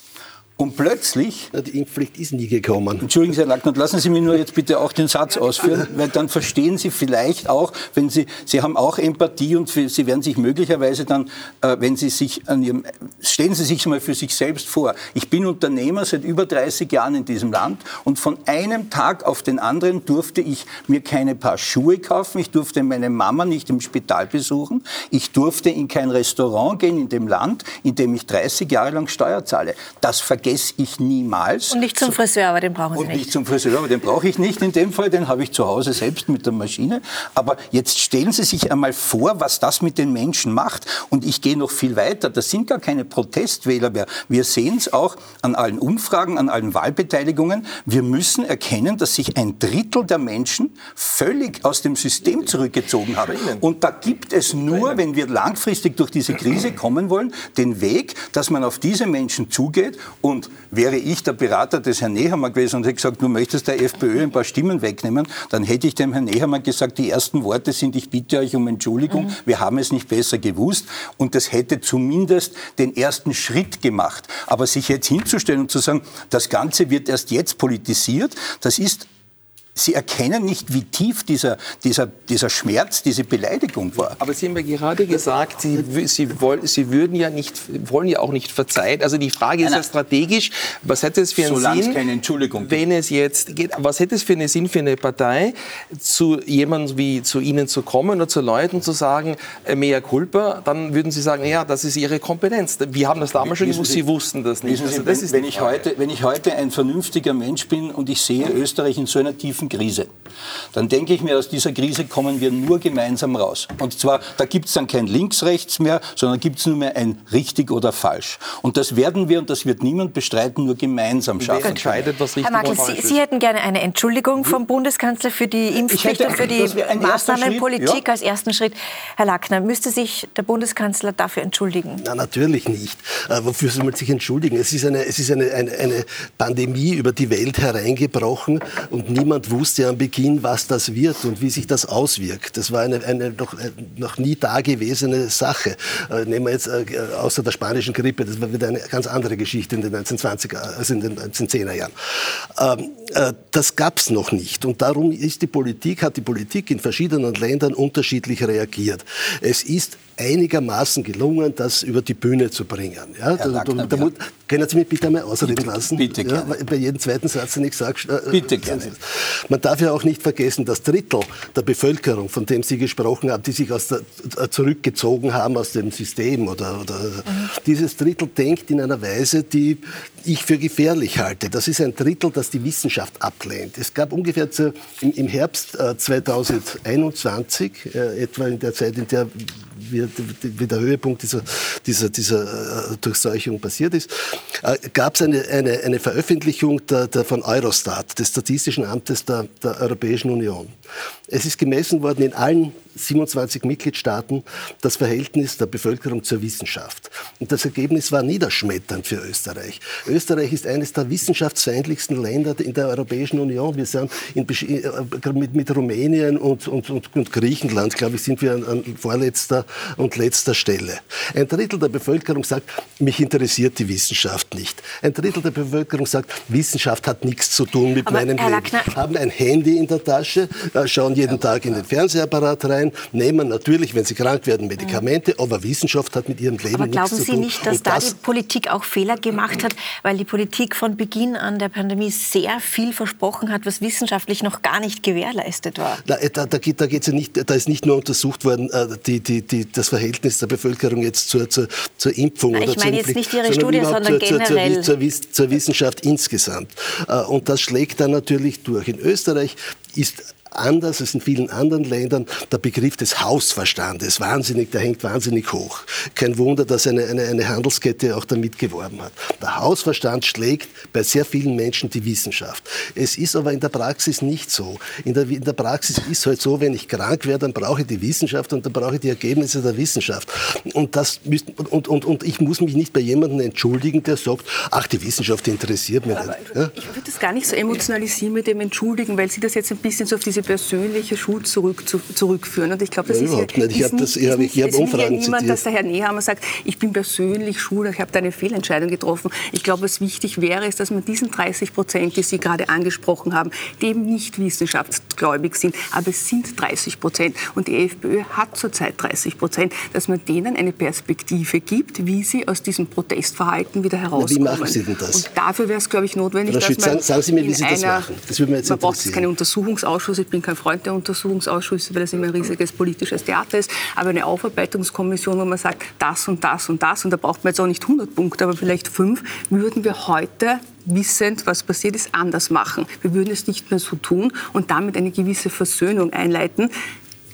Und plötzlich Na, Die Impfpflicht ist nie gekommen. Entschuldigen Sie, Herr Lackner, lassen Sie mich nur jetzt bitte auch den Satz ausführen, weil dann verstehen Sie vielleicht auch, wenn Sie, Sie haben auch Empathie und für, Sie werden sich möglicherweise dann, äh, wenn Sie sich an Ihrem, stellen Sie sich mal für sich selbst vor. Ich bin Unternehmer seit über 30 Jahren in diesem Land und von einem Tag auf den anderen durfte ich mir keine Paar Schuhe kaufen, ich durfte meine Mama nicht im Spital besuchen, ich durfte in kein Restaurant gehen in dem Land, in dem ich 30 Jahre lang Steuer zahle. Das vergesse ich niemals. Und nicht zum Friseur, aber den brauchen Sie Und nicht. nicht zum Friseur, aber den brauche ich nicht in dem Fall, den habe ich zu Hause selbst mit der Maschine. Aber jetzt stellen Sie sich einmal vor, was das mit den Menschen macht. Und ich gehe noch viel weiter. Das sind gar keine Protestwähler mehr. Wir sehen es auch an allen Umfragen, an allen Wahlbeteiligungen. Wir müssen erkennen, dass sich ein Drittel der Menschen völlig aus dem System zurückgezogen haben. Und da gibt es nur, wenn wir langfristig durch diese Krise kommen wollen, den Weg, dass man auf diese Menschen zugeht und wäre ich der Berater des Herrn Nehammer gewesen und hätte gesagt, du möchtest der FPÖ ein paar Stimmen wegnehmen, dann hätte ich dem Herrn Nehammer gesagt, die ersten Worte sind, ich bitte euch um Entschuldigung, wir haben es nicht besser gewusst. Und das hätte zumindest den ersten Schritt gemacht. Aber sich jetzt hinzustellen und zu sagen, das Ganze wird erst jetzt politisiert, das ist Sie erkennen nicht, wie tief dieser, dieser, dieser Schmerz, diese Beleidigung war. Aber Sie haben ja gerade gesagt, Sie, Sie, wollen, Sie würden ja nicht, wollen ja auch nicht verzeihen. Also die Frage ist ja strategisch, was hätte es für einen Solange Sinn, keine Entschuldigung wenn es jetzt geht, was hätte es für einen Sinn für eine Partei, zu jemandem wie zu Ihnen zu kommen oder zu Leuten zu sagen, äh, mea culpa, dann würden Sie sagen, ja, das ist Ihre Kompetenz. Wir haben das damals schon gewusst, Sie- Sie wussten das nicht. Sie, Also das wenn, ist wenn, ich heute, wenn ich heute ein vernünftiger Mensch bin und ich sehe Österreich in so einer tiefen Krise dann denke ich mir, aus dieser Krise kommen wir nur gemeinsam raus. Und zwar, da gibt es dann kein Links-Rechts mehr, sondern gibt es nur mehr ein richtig oder falsch. Und das werden wir, und das wird niemand bestreiten, nur gemeinsam schaffen. Wer entscheidet, was richtig Herr falsch Sie, Sie hätten gerne eine Entschuldigung vom Bundeskanzler für die Impfpflicht und für die Maßnahmenpolitik ja. als ersten Schritt. Herr Lackner, müsste sich der Bundeskanzler dafür entschuldigen? Na, natürlich nicht. Äh, wofür soll man sich entschuldigen? Es ist, eine, es ist eine, eine, eine Pandemie über die Welt hereingebrochen und niemand wusste am Beginn, was das wird und wie sich das auswirkt. Das war eine, eine noch, äh, noch nie dagewesene Sache. Äh, nehmen wir jetzt äh, außer der spanischen Grippe, das war wieder eine ganz andere Geschichte in den 1920er, also in den 1910er Jahren. Ähm, äh, das gab es noch nicht und darum ist die Politik, hat die Politik in verschiedenen Ländern unterschiedlich reagiert. Es ist einigermaßen gelungen, das über die Bühne zu bringen. Ja, da, Lackner, da, da, können Sie mich bitte einmal ausreden lassen? Bitte, ja, bei jedem zweiten Satz, den ich sage, äh, bitte gerne. Man darf ja auch nicht vergessen, das Drittel der Bevölkerung, von dem Sie gesprochen haben, die sich aus der, äh, zurückgezogen haben aus dem System oder, oder dieses Drittel denkt in einer Weise, die ich für gefährlich halte. Das ist ein Drittel, das die Wissenschaft ablehnt. Es gab ungefähr zu, im, im, Herbst äh, 2021, äh, etwa in der Zeit, in der wie, wie der Höhepunkt dieser, dieser, dieser äh, Durchseuchung passiert ist, äh, gab es eine, eine, eine Veröffentlichung der, der von Eurostat, des Statistischen Amtes der, der Europäischen Union. Es ist gemessen worden in allen 27 Mitgliedstaaten das Verhältnis der Bevölkerung zur Wissenschaft. Und das Ergebnis war niederschmetternd für Österreich. Österreich ist eines der wissenschaftsfeindlichsten Länder in der Europäischen Union. Wir sind in, äh, mit, mit, Rumänien und, und, und, und, Griechenland, glaube ich, sind wir an, an vorletzter und letzter Stelle. Ein Drittel der Bevölkerung sagt, mich interessiert die Wissenschaft nicht. Ein Drittel der Bevölkerung sagt, Wissenschaft hat nichts zu tun mit Aber meinem Leben. Haben ein Handy in der Tasche, äh, schauen jeden Tag in den Fernsehapparat rein, nehmen natürlich, wenn sie krank werden, Medikamente, aber Wissenschaft hat mit ihrem Leben nichts zu tun. Aber glauben Sie nicht, dass da das die Politik auch Fehler gemacht hat, weil die Politik von Beginn an der Pandemie sehr viel versprochen hat, was wissenschaftlich noch gar nicht gewährleistet war? Da, da, da, geht, da, geht's ja nicht, da ist nicht nur untersucht worden, äh, die, die, die, das Verhältnis der Bevölkerung jetzt zur, zur, zur Impfung Na, oder ich meine jetzt nicht Ihre Studie, sondern zur, generell. Zur, zur, zur Wissenschaft insgesamt. Äh, und das schlägt dann natürlich durch. In Österreich ist anders als in vielen anderen Ländern der Begriff des Hausverstandes wahnsinnig, der hängt wahnsinnig hoch. Kein Wunder, dass eine, eine, eine Handelskette auch damit geworben hat. Der Hausverstand schlägt bei sehr vielen Menschen die Wissenschaft. Es ist aber in der Praxis nicht so. In der, in der Praxis ist es halt so, wenn ich krank werde, dann brauche ich die Wissenschaft und dann brauche ich die Ergebnisse der Wissenschaft. Und, das müsst, und, und, und ich muss mich nicht bei jemandem entschuldigen, der sagt, ach, die Wissenschaft interessiert mich nicht. Ja? Ich würde das gar nicht so emotionalisieren mit dem Entschuldigen, weil Sie das jetzt ein bisschen so auf diese persönliche Schuld zurück, zu, zurückführen. Und ich glaube, das ja, ist, überhaupt nicht. Ich habe das, ich habe, ich habe Umfragen ja niemand, dass der Herr Nehammer sagt, ich bin persönlich schuld, ich habe da eine Fehlentscheidung getroffen. Ich glaube, was wichtig wäre, ist, dass man diesen 30 Prozent, die Sie gerade angesprochen haben, die eben nicht wissenschaftsgläubig sind, aber es sind 30 Prozent und die FPÖ hat zurzeit 30 Prozent, dass man denen eine Perspektive gibt, wie sie aus diesem Protestverhalten wieder herauskommen. Na, wie machen Sie denn das? Und dafür wäre es, glaube ich, notwendig, dass man sagen, sagen Sie mir, wie Sie das machen. Das würde mir jetzt man braucht keinen Untersuchungsausschuss. Ich bin kein Freund der Untersuchungsausschüsse, weil das immer ein riesiges politisches Theater ist, aber eine Aufarbeitungskommission, wo man sagt, das und das und das, und da braucht man jetzt auch nicht 100 Punkte, aber vielleicht fünf, würden wir heute wissend, was passiert ist, anders machen. Wir würden es nicht mehr so tun und damit eine gewisse Versöhnung einleiten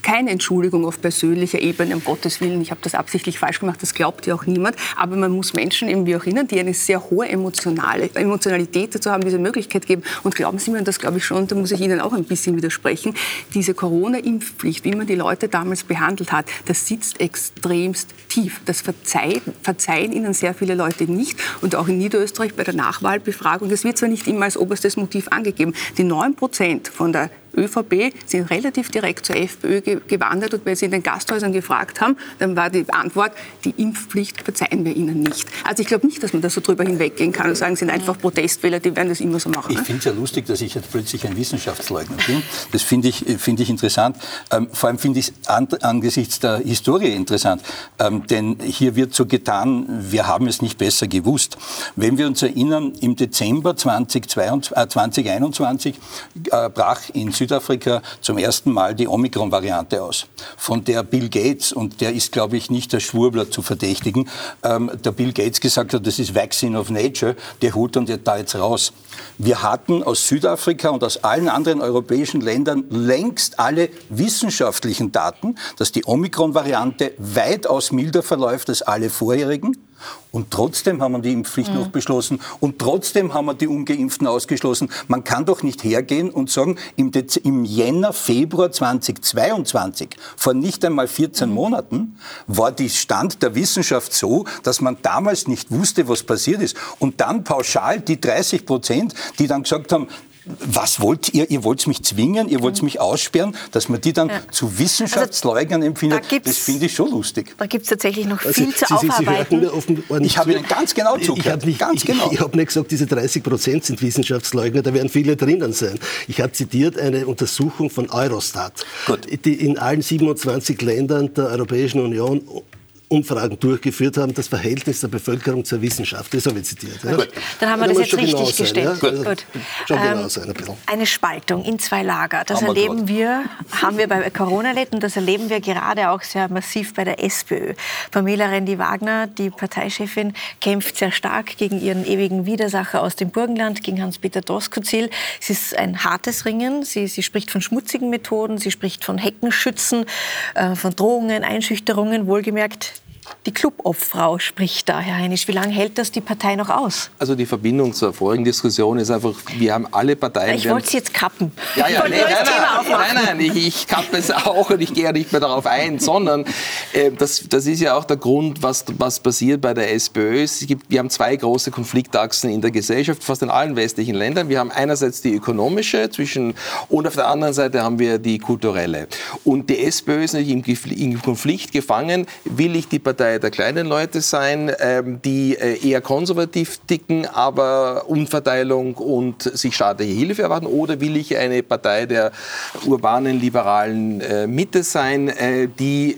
keine Entschuldigung auf persönlicher Ebene, um Gottes Willen, ich habe das absichtlich falsch gemacht, das glaubt ja auch niemand. Aber man muss Menschen eben wie auch erinnern, die eine sehr hohe emotionale, Emotionalität dazu haben, diese Möglichkeit geben. Und glauben Sie mir, und das glaube ich schon, da muss ich Ihnen auch ein bisschen widersprechen, diese Corona-Impfpflicht, wie man die Leute damals behandelt hat, das sitzt extremst tief. Das verzeihen, verzeihen Ihnen sehr viele Leute nicht. Und auch in Niederösterreich bei der Nachwahlbefragung, das wird zwar nicht immer als oberstes Motiv angegeben, die 9 Prozent von der ÖVP sind relativ direkt zur FPÖ gewandert und wenn sie in den Gasthäusern gefragt haben, dann war die Antwort, die Impfpflicht verzeihen wir ihnen nicht. Also ich glaube nicht, dass man da so drüber hinweggehen kann und sagen, sie sind einfach Protestwähler, die werden das immer so machen. Ich ne? finde es ja lustig, dass ich jetzt plötzlich ein Wissenschaftsleugner bin. Das finde ich, find ich interessant. Ähm, vor allem finde ich es an, angesichts der Historie interessant. Ähm, denn hier wird so getan, wir haben es nicht besser gewusst. Wenn wir uns erinnern, im Dezember 2022, äh, 2021 äh, brach in Südafrika Südafrika zum ersten Mal die Omikron-Variante aus, von der Bill Gates, und der ist, glaube ich, nicht der Schwurbler zu verdächtigen, ähm, der Bill Gates gesagt hat, das ist Vaccine of Nature, der holt uns da jetzt raus. Wir hatten aus Südafrika und aus allen anderen europäischen Ländern längst alle wissenschaftlichen Daten, dass die Omikron-Variante weitaus milder verläuft als alle vorherigen. Und trotzdem haben wir die Impfpflicht mhm. noch beschlossen. Und trotzdem haben wir die Ungeimpften ausgeschlossen. Man kann doch nicht hergehen und sagen, im, Dez im Jänner, Februar 2022, vor nicht einmal 14 mhm. Monaten, war der Stand der Wissenschaft so, dass man damals nicht wusste, was passiert ist. Und dann pauschal die 30 Prozent, die dann gesagt haben, was wollt ihr? Ihr wollt mich zwingen, ihr wollt mich aussperren, dass man die dann ja. zu Wissenschaftsleugnern also, empfindet. Da das finde ich schon lustig. Da gibt es tatsächlich noch also, viel also, zu Sie, aufarbeiten. Sie ich habe Ihnen ganz genau zugehört. Ich habe nicht, genau. ich, ich hab nicht gesagt, diese 30 Prozent sind Wissenschaftsleugner, da werden viele drinnen sein. Ich habe zitiert eine Untersuchung von Eurostat, Gut. die in allen 27 Ländern der Europäischen Union Umfragen durchgeführt haben, das Verhältnis der Bevölkerung zur Wissenschaft. Das habe ich zitiert. Ja. Gut, dann haben wir das jetzt richtig sein, gestellt. Ja? Gut. Gut. Schon genau ähm, sein, ein Eine Spaltung in zwei Lager. Das haben erleben wir, haben wir bei Corona erlebt und das erleben wir gerade auch sehr massiv bei der SPÖ. Pamela Rendi-Wagner, die Parteichefin, kämpft sehr stark gegen ihren ewigen Widersacher aus dem Burgenland, gegen Hans-Peter Doskozil. Es ist ein hartes Ringen. Sie, sie spricht von schmutzigen Methoden, sie spricht von Heckenschützen, äh, von Drohungen, Einschüchterungen. Wohlgemerkt, die Clubobfrau spricht da, Herr Heinisch. Wie lange hält das die Partei noch aus? Also die Verbindung zur vorigen Diskussion ist einfach, wir haben alle Parteien... Ich wollte Sie jetzt kappen. Ja, ja, nee, nein, nein, nein, nein, ich, ich kappe es auch und ich gehe ja nicht mehr darauf ein, sondern äh, das, das ist ja auch der Grund, was, was passiert bei der SPÖ. Es gibt, wir haben zwei große Konfliktachsen in der Gesellschaft, fast in allen westlichen Ländern. Wir haben einerseits die ökonomische zwischen und auf der anderen Seite haben wir die kulturelle. Und die SPÖ ist natürlich im, im Konflikt gefangen. Will ich die Partei Partei der kleinen Leute sein, ähm, die äh, eher konservativ ticken, aber Umverteilung und sich staatliche Hilfe erwarten? Oder will ich eine Partei der urbanen, liberalen äh, Mitte sein, äh, die,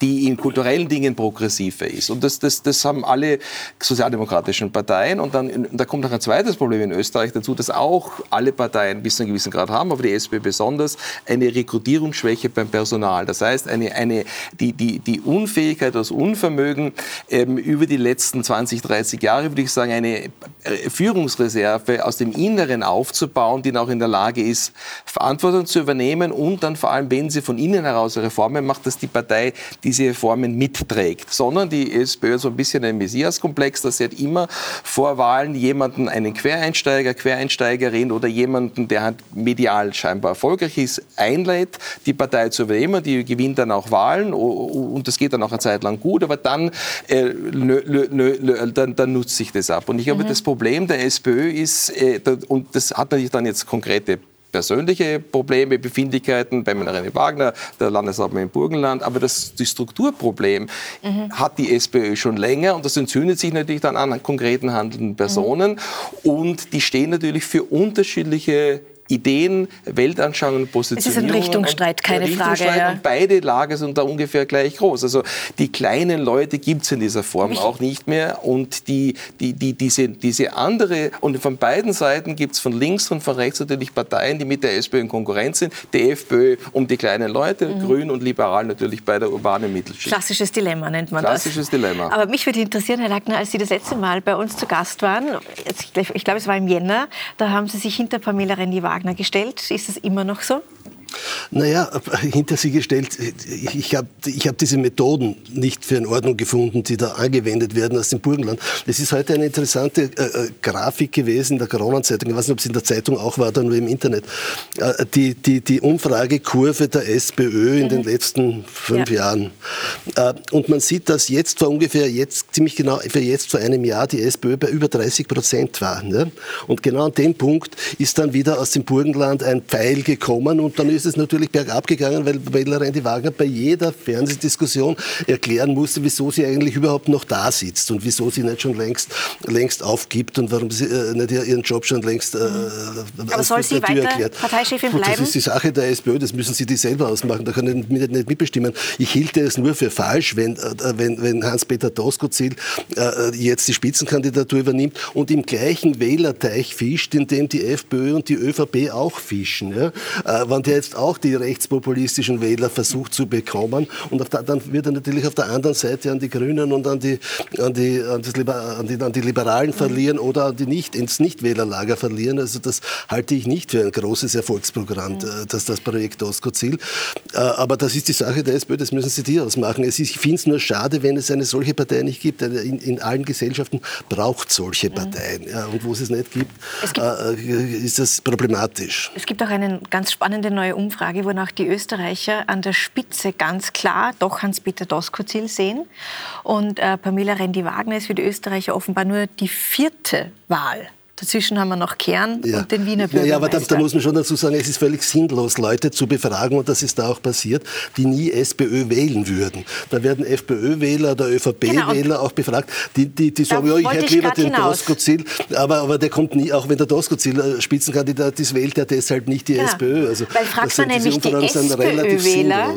die in kulturellen Dingen progressiver ist? Und das, das, das haben alle sozialdemokratischen Parteien. Und dann da kommt noch ein zweites Problem in Österreich dazu, dass auch alle Parteien bis zu einem gewissen Grad haben, aber die SP besonders, eine Rekrutierungsschwäche beim Personal. Das heißt, eine, eine, die, die, die Unfähigkeit aus Unfähigkeit Unvermögen ähm, über die letzten 20, 30 Jahre, würde ich sagen, eine äh, Führungsreserve aus dem Inneren aufzubauen, die auch in der Lage ist, Verantwortung zu übernehmen und dann vor allem, wenn sie von innen heraus Reformen macht, dass die Partei diese Reformen mitträgt. Sondern die SPÖ so ein bisschen ein Messias-Komplex, dass sie hat immer vor Wahlen jemanden, einen Quereinsteiger, Quereinsteigerin oder jemanden, der halt medial scheinbar erfolgreich ist, einlädt, die Partei zu übernehmen. Die gewinnt dann auch Wahlen und das geht dann auch eine Zeit lang gut gut, aber dann, äh, nö, nö, nö, dann, dann, nutzt sich das ab. Und ich glaube, mhm. das Problem der SPÖ ist, äh, und das hat natürlich dann jetzt konkrete persönliche Probleme, Befindlichkeiten bei René Wagner, der Landeshauptmann im Burgenland. Aber das, das Strukturproblem mhm. hat die SPÖ schon länger und das entzündet sich natürlich dann an konkreten handelnden Personen. Mhm. Und die stehen natürlich für unterschiedliche Ideen, Weltanschauungen, Positionierungen. Es ist ein Richtungsstreit, keine Richtungsstreit Frage. Ja. Und beide Lager sind da ungefähr gleich groß. Also die kleinen Leute gibt es in dieser Form Mich auch nicht mehr. Und die, die, die, diese, diese andere, und von beiden Seiten gibt es von links und von rechts natürlich Parteien, die mit der SPÖ in Konkurrenz sind. Die FPÖ um die kleinen Leute, mhm. Grün und Liberal natürlich bei der urbanen Mittelschicht. Klassisches Dilemma nennt man Klassisches das. Dilemma. Aber mich würde interessieren, Herr Lackner, als Sie das letzte Mal bei uns zu Gast waren, ich glaube, es war im Jänner, da haben Sie sich hinter Pamela Rendi-Wagner Wagner gestellt. Ist es immer noch so? Naja, hinter sie gestellt, ich habe ich hab diese Methoden nicht für in Ordnung gefunden, die da angewendet werden aus dem Burgenland. Es ist heute eine interessante äh, äh Grafik gewesen in der Corona-Zeitung, ich weiß nicht, ob es in der Zeitung auch war oder nur im Internet, äh, die, die, die Umfragekurve der SPÖ in mhm. den letzten fünf ja. Jahren. Äh, und man sieht, dass jetzt vor ungefähr, jetzt ziemlich genau, für jetzt vor einem Jahr die SPÖ bei über 30 Prozent war. Ne? Und genau an dem Punkt ist dann wieder aus dem Burgenland ein Pfeil gekommen und dann ist es natürlich bergab gegangen, weil Bella Rendi Wagner bei jeder Fernsehdiskussion erklären musste, wieso sie eigentlich überhaupt noch da sitzt und wieso sie nicht schon längst, längst aufgibt und warum sie äh, nicht ihren Job schon längst äh, Aber soll sie weiter erklärt. Parteichefin bleiben? Das ist die Sache der SPÖ, das müssen sie die selber ausmachen, da kann ich nicht, nicht mitbestimmen. Ich hielte es nur für falsch, wenn, äh, wenn, wenn Hans-Peter Doskozil äh, jetzt die Spitzenkandidatur übernimmt und im gleichen Wählerteich fischt, in dem die FPÖ und die ÖVP auch fischen. Ja? Äh, wenn der jetzt auch die rechtspopulistischen Wähler versucht zu bekommen und der, dann wird er natürlich auf der anderen Seite an die Grünen und an die, an die, an das, an die, an die Liberalen verlieren oder an die nicht, ins Nichtwählerlager verlieren. Also das halte ich nicht für ein großes Erfolgsprogramm, mhm. das, das Projekt Osko-Ziel. Äh, aber das ist die Sache der SPÖ, das müssen sie die ausmachen. Es ist, ich finde es nur schade, wenn es eine solche Partei nicht gibt. In, in allen Gesellschaften braucht solche Parteien. Ja, und wo es es nicht gibt, es gibt äh, ist das problematisch. Es gibt auch eine ganz spannende neue Umfrage, wonach die Österreicher an der Spitze ganz klar doch Hans-Peter Doskozil sehen. Und äh, Pamela Rendi-Wagner ist für die Österreicher offenbar nur die vierte Wahl. Dazwischen haben wir noch Kern ja. und den Wiener Bürgermeister. Ja, aber da, da, muss man schon dazu sagen, es ist völlig sinnlos, Leute zu befragen, und das ist da auch passiert, die nie SPÖ wählen würden. Da werden FPÖ-Wähler oder ÖVP-Wähler genau. auch befragt, die, die, die sagen, ja, ich hätte lieber den Doskozil, aber, aber der kommt nie, auch wenn der Doskozil äh, Spitzenkandidat ist, wählt er deshalb nicht die ja. SPÖ. Also, Weil fragt man nämlich die SPÖ-Wähler,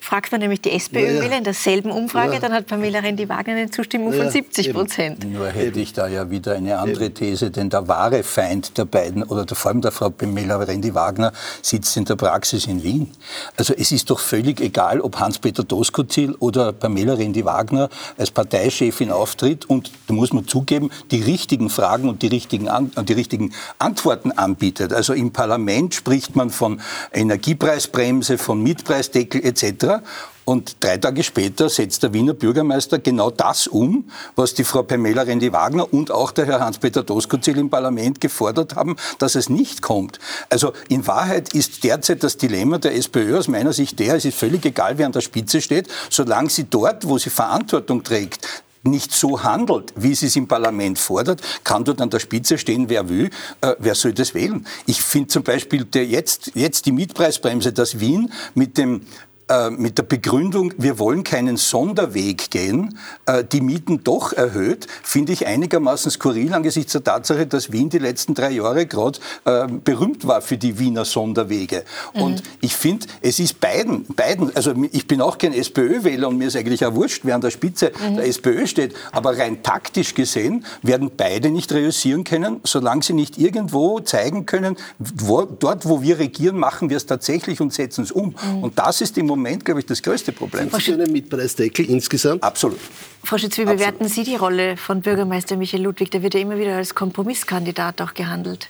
fragt man nämlich die SPÖ-Wähler in derselben Umfrage, dann hat Pamela Rendi-Wagner eine Zustimmung von 70 Prozent. Nur hätte ich da ja wieder eine andere These, denn da der wahre Feind der beiden oder vor allem der Frau Pamela Rendi-Wagner sitzt in der Praxis in Wien. Also es ist doch völlig egal, ob Hans-Peter Doskozil oder Pamela Rendi-Wagner als Parteichefin auftritt und da muss man zugeben, die richtigen Fragen und die richtigen, An die richtigen Antworten anbietet. Also im Parlament spricht man von Energiepreisbremse, von Mietpreisdeckel etc. Und drei Tage später setzt der Wiener Bürgermeister genau das um, was die Frau Pamela Rendi-Wagner und auch der Herr Hans-Peter Doskozil im Parlament gefordert haben, dass es nicht kommt. Also in Wahrheit ist derzeit das Dilemma der SPÖ aus meiner Sicht der, es ist völlig egal, wer an der Spitze steht, solange sie dort, wo sie Verantwortung trägt, nicht so handelt, wie sie es im Parlament fordert, kann dort an der Spitze stehen, wer will, äh, wer soll das wählen? Ich finde zum Beispiel der jetzt, jetzt die Mietpreisbremse, dass Wien mit dem äh, mit der Begründung, wir wollen keinen Sonderweg gehen, äh, die Mieten doch erhöht, finde ich einigermaßen skurril angesichts der Tatsache, dass Wien die letzten drei Jahre gerade äh, berühmt war für die Wiener Sonderwege. Mhm. Und ich finde, es ist beiden, beiden, also ich bin auch kein SPÖ-Wähler und mir ist eigentlich auch wurscht, wer an der Spitze mhm. der SPÖ steht, aber rein taktisch gesehen werden beide nicht reüssieren können, solange sie nicht irgendwo zeigen können, wo, dort, wo wir regieren, machen wir es tatsächlich und setzen es um. Mhm. Und das ist im Moment Moment, glaube ich, das größte Problem. Sind Sie für einen Mietpreisdeckel insgesamt? Absolut. Frau Schütz, wie Absolut. bewerten Sie die Rolle von Bürgermeister Michael Ludwig? Der wird ja immer wieder als Kompromisskandidat auch gehandelt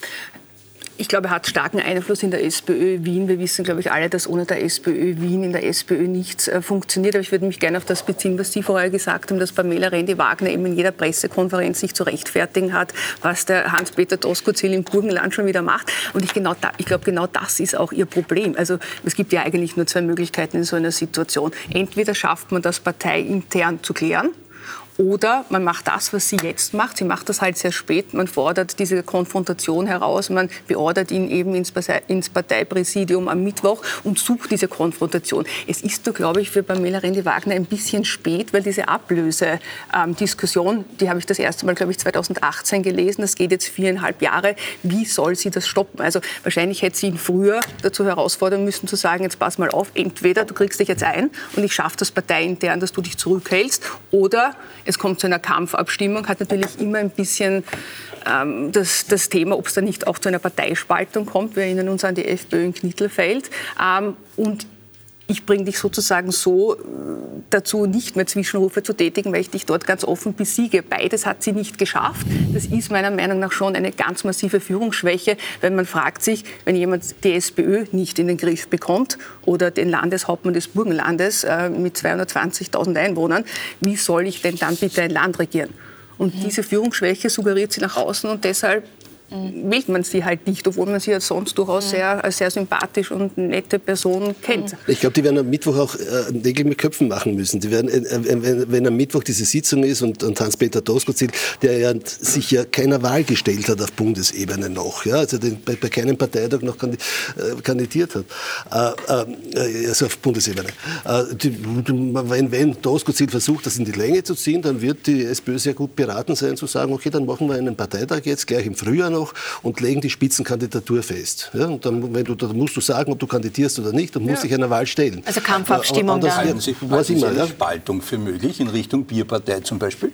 ich glaube, er hat starken Einfluss in der SPÖ Wien. Wir wissen, glaube ich, alle, dass ohne der SPÖ Wien in der SPÖ nichts äh, funktioniert. Aber ich würde mich gerne auf das beziehen, was Sie vorher gesagt haben, dass Pamela Rendi-Wagner eben in jeder Pressekonferenz sich zu rechtfertigen hat, was der Hans-Peter Doskozil im Burgenland schon wieder macht. Und ich, genau ich glaube, genau das ist auch ihr Problem. Also es gibt ja eigentlich nur zwei Möglichkeiten in so einer Situation. Entweder schafft man das parteiintern zu klären, oder man macht das, was sie jetzt macht. Sie macht das halt sehr spät. Man fordert diese Konfrontation heraus. Man beordert ihn eben ins, Parteipräsidium am Mittwoch und sucht diese Konfrontation. Es ist doch, glaube ich, für Pamela Rendi-Wagner ein bisschen spät, weil diese Ablösediskussion, die habe ich das erste Mal, glaube ich, 2018 gelesen. Das geht jetzt viereinhalb Jahre. Wie soll sie das stoppen? Also wahrscheinlich hätte sie ihn früher dazu herausfordern müssen, zu sagen, jetzt pass mal auf, entweder du kriegst dich jetzt ein und ich schaffe das parteiintern, dass du dich zurückhältst, oder es kommt zu einer Kampfabstimmung, hat natürlich immer ein bisschen ähm, das, das, Thema, ob es da nicht auch zu einer Parteispaltung kommt. Wir erinnern uns an die FPÖ in Knittelfeld. Ähm, und ich bringe dich sozusagen so äh, dazu, nicht mehr Zwischenrufe zu tätigen, weil ich dich dort ganz offen besiege. Beides hat sie nicht geschafft. Das ist meiner Meinung nach schon eine ganz massive Führungsschwäche, weil man fragt sich, wenn jemand die SPÖ nicht in den Griff bekommt oder den Landeshauptmann des Burgenlandes äh, mit 220.000 Einwohnern, wie soll ich denn dann bitte ein Land regieren? Und diese Führungsschwäche suggeriert sie nach außen und deshalb mhm. wählt man sie halt nicht, obwohl man sie ja sonst durchaus mhm. sehr, als sehr sympathisch und nette Person kennt. Mhm. Ich glaube, die werden am Mittwoch auch äh, Nägel mit Köpfen machen müssen. Die werden, äh, äh wenn, wenn, am Mittwoch diese Sitzung ist und, und Hans-Peter Doskozil, der ja sich ja keiner Wahl gestellt hat auf Bundesebene noch, ja, also den, bei, bei keinem Parteitag noch äh, kandidiert hat, äh, äh, also auf Bundesebene. Die, wenn, wenn Doskozil versucht, das in die Länge zu ziehen, dann wird die SPÖ sehr gut beraten sein, zu sagen, okay, dann machen wir einen Parteitag jetzt gleich im Frühjahr noch und legen die Spitzenkandidatur fest. Ja, und dann, wenn du, dann musst du sagen, ob du kandidierst oder nicht und musst ja. dich einer Wahl stellen. Also Kampfabstimmung. Äh, halten Sie, halten Sie eine Spaltung für möglich in Richtung Bierpartei zum Beispiel?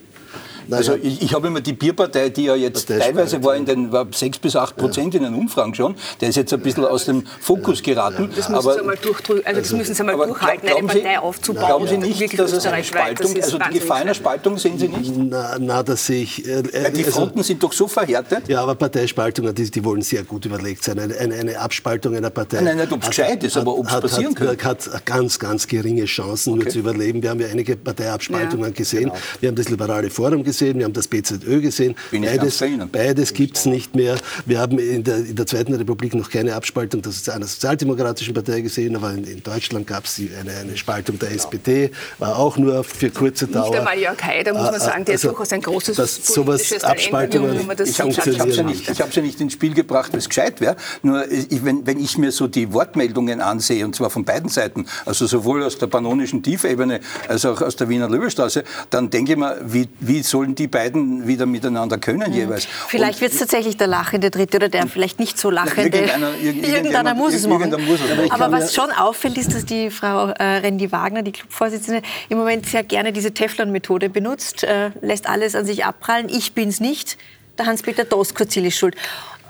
Also ich, ich habe immer die Bierpartei, die ja jetzt teilweise war in den war 6 bis 8 Prozent ja. in den Umfragen schon, der ist jetzt ein bisschen aus dem Fokus geraten. Das müssen aber, Sie einmal, durch, also das müssen Sie einmal durchhalten, eine Partei aufzubauen. Glauben Sie nicht, dass es eine Spaltung, also die Gefahr einer Spaltung sehen Sie nicht? Na, na das sehe ich. Äh, Weil die also Fronten also, sind doch so verhärtet. Ja, aber Parteispaltungen, die, die wollen sehr gut überlegt sein. Eine, eine, eine Abspaltung einer Partei. Nein, nicht, ob es gescheit ist, aber ob es passieren hat, kann. Hat ganz, ganz geringe Chancen, okay. nur zu überleben. Wir haben ja einige Parteiabspaltungen ja, gesehen. Genau. Wir haben das Liberale Forum gesehen, wir haben das BZ ZÖ gesehen. Beides, beides gibt es nicht mehr. Wir haben in der, in der, Zweiten Republik noch keine Abspaltung der einer sozialdemokratischen Partei gesehen, aber in, in Deutschland gab es eine, eine, Spaltung der SPD, war auch nur für kurze Dauer. Nicht einmal Jörg Haider, muss man sagen, der also, ist durchaus ein großes dass sowas Abspaltungen ich habe es ja, nicht, ich ja nicht ins Spiel gebracht, weil es gescheit wäre. Nur ich, wenn, wenn ich mir so die Wortmeldungen ansehe, und zwar von beiden Seiten, also sowohl aus der pannonischen Tiefebene als auch aus der Wiener Löwestraße, dann denke ich mir, wie, wie sollen die beiden wieder miteinander können mhm. jeweils. Vielleicht wird es tatsächlich der lachende Dritte oder der vielleicht nicht so lachende. Irgendeiner, irgendeiner, irgendeiner muss es machen. Muss es Aber was schon auffällt, ist, dass die Frau äh, Randy Wagner, die Clubvorsitzende, im Moment sehr gerne diese Teflon-Methode benutzt, äh, lässt alles an sich abprallen. Ich bin es nicht. Der Hans-Peter Doskozil ist schuld.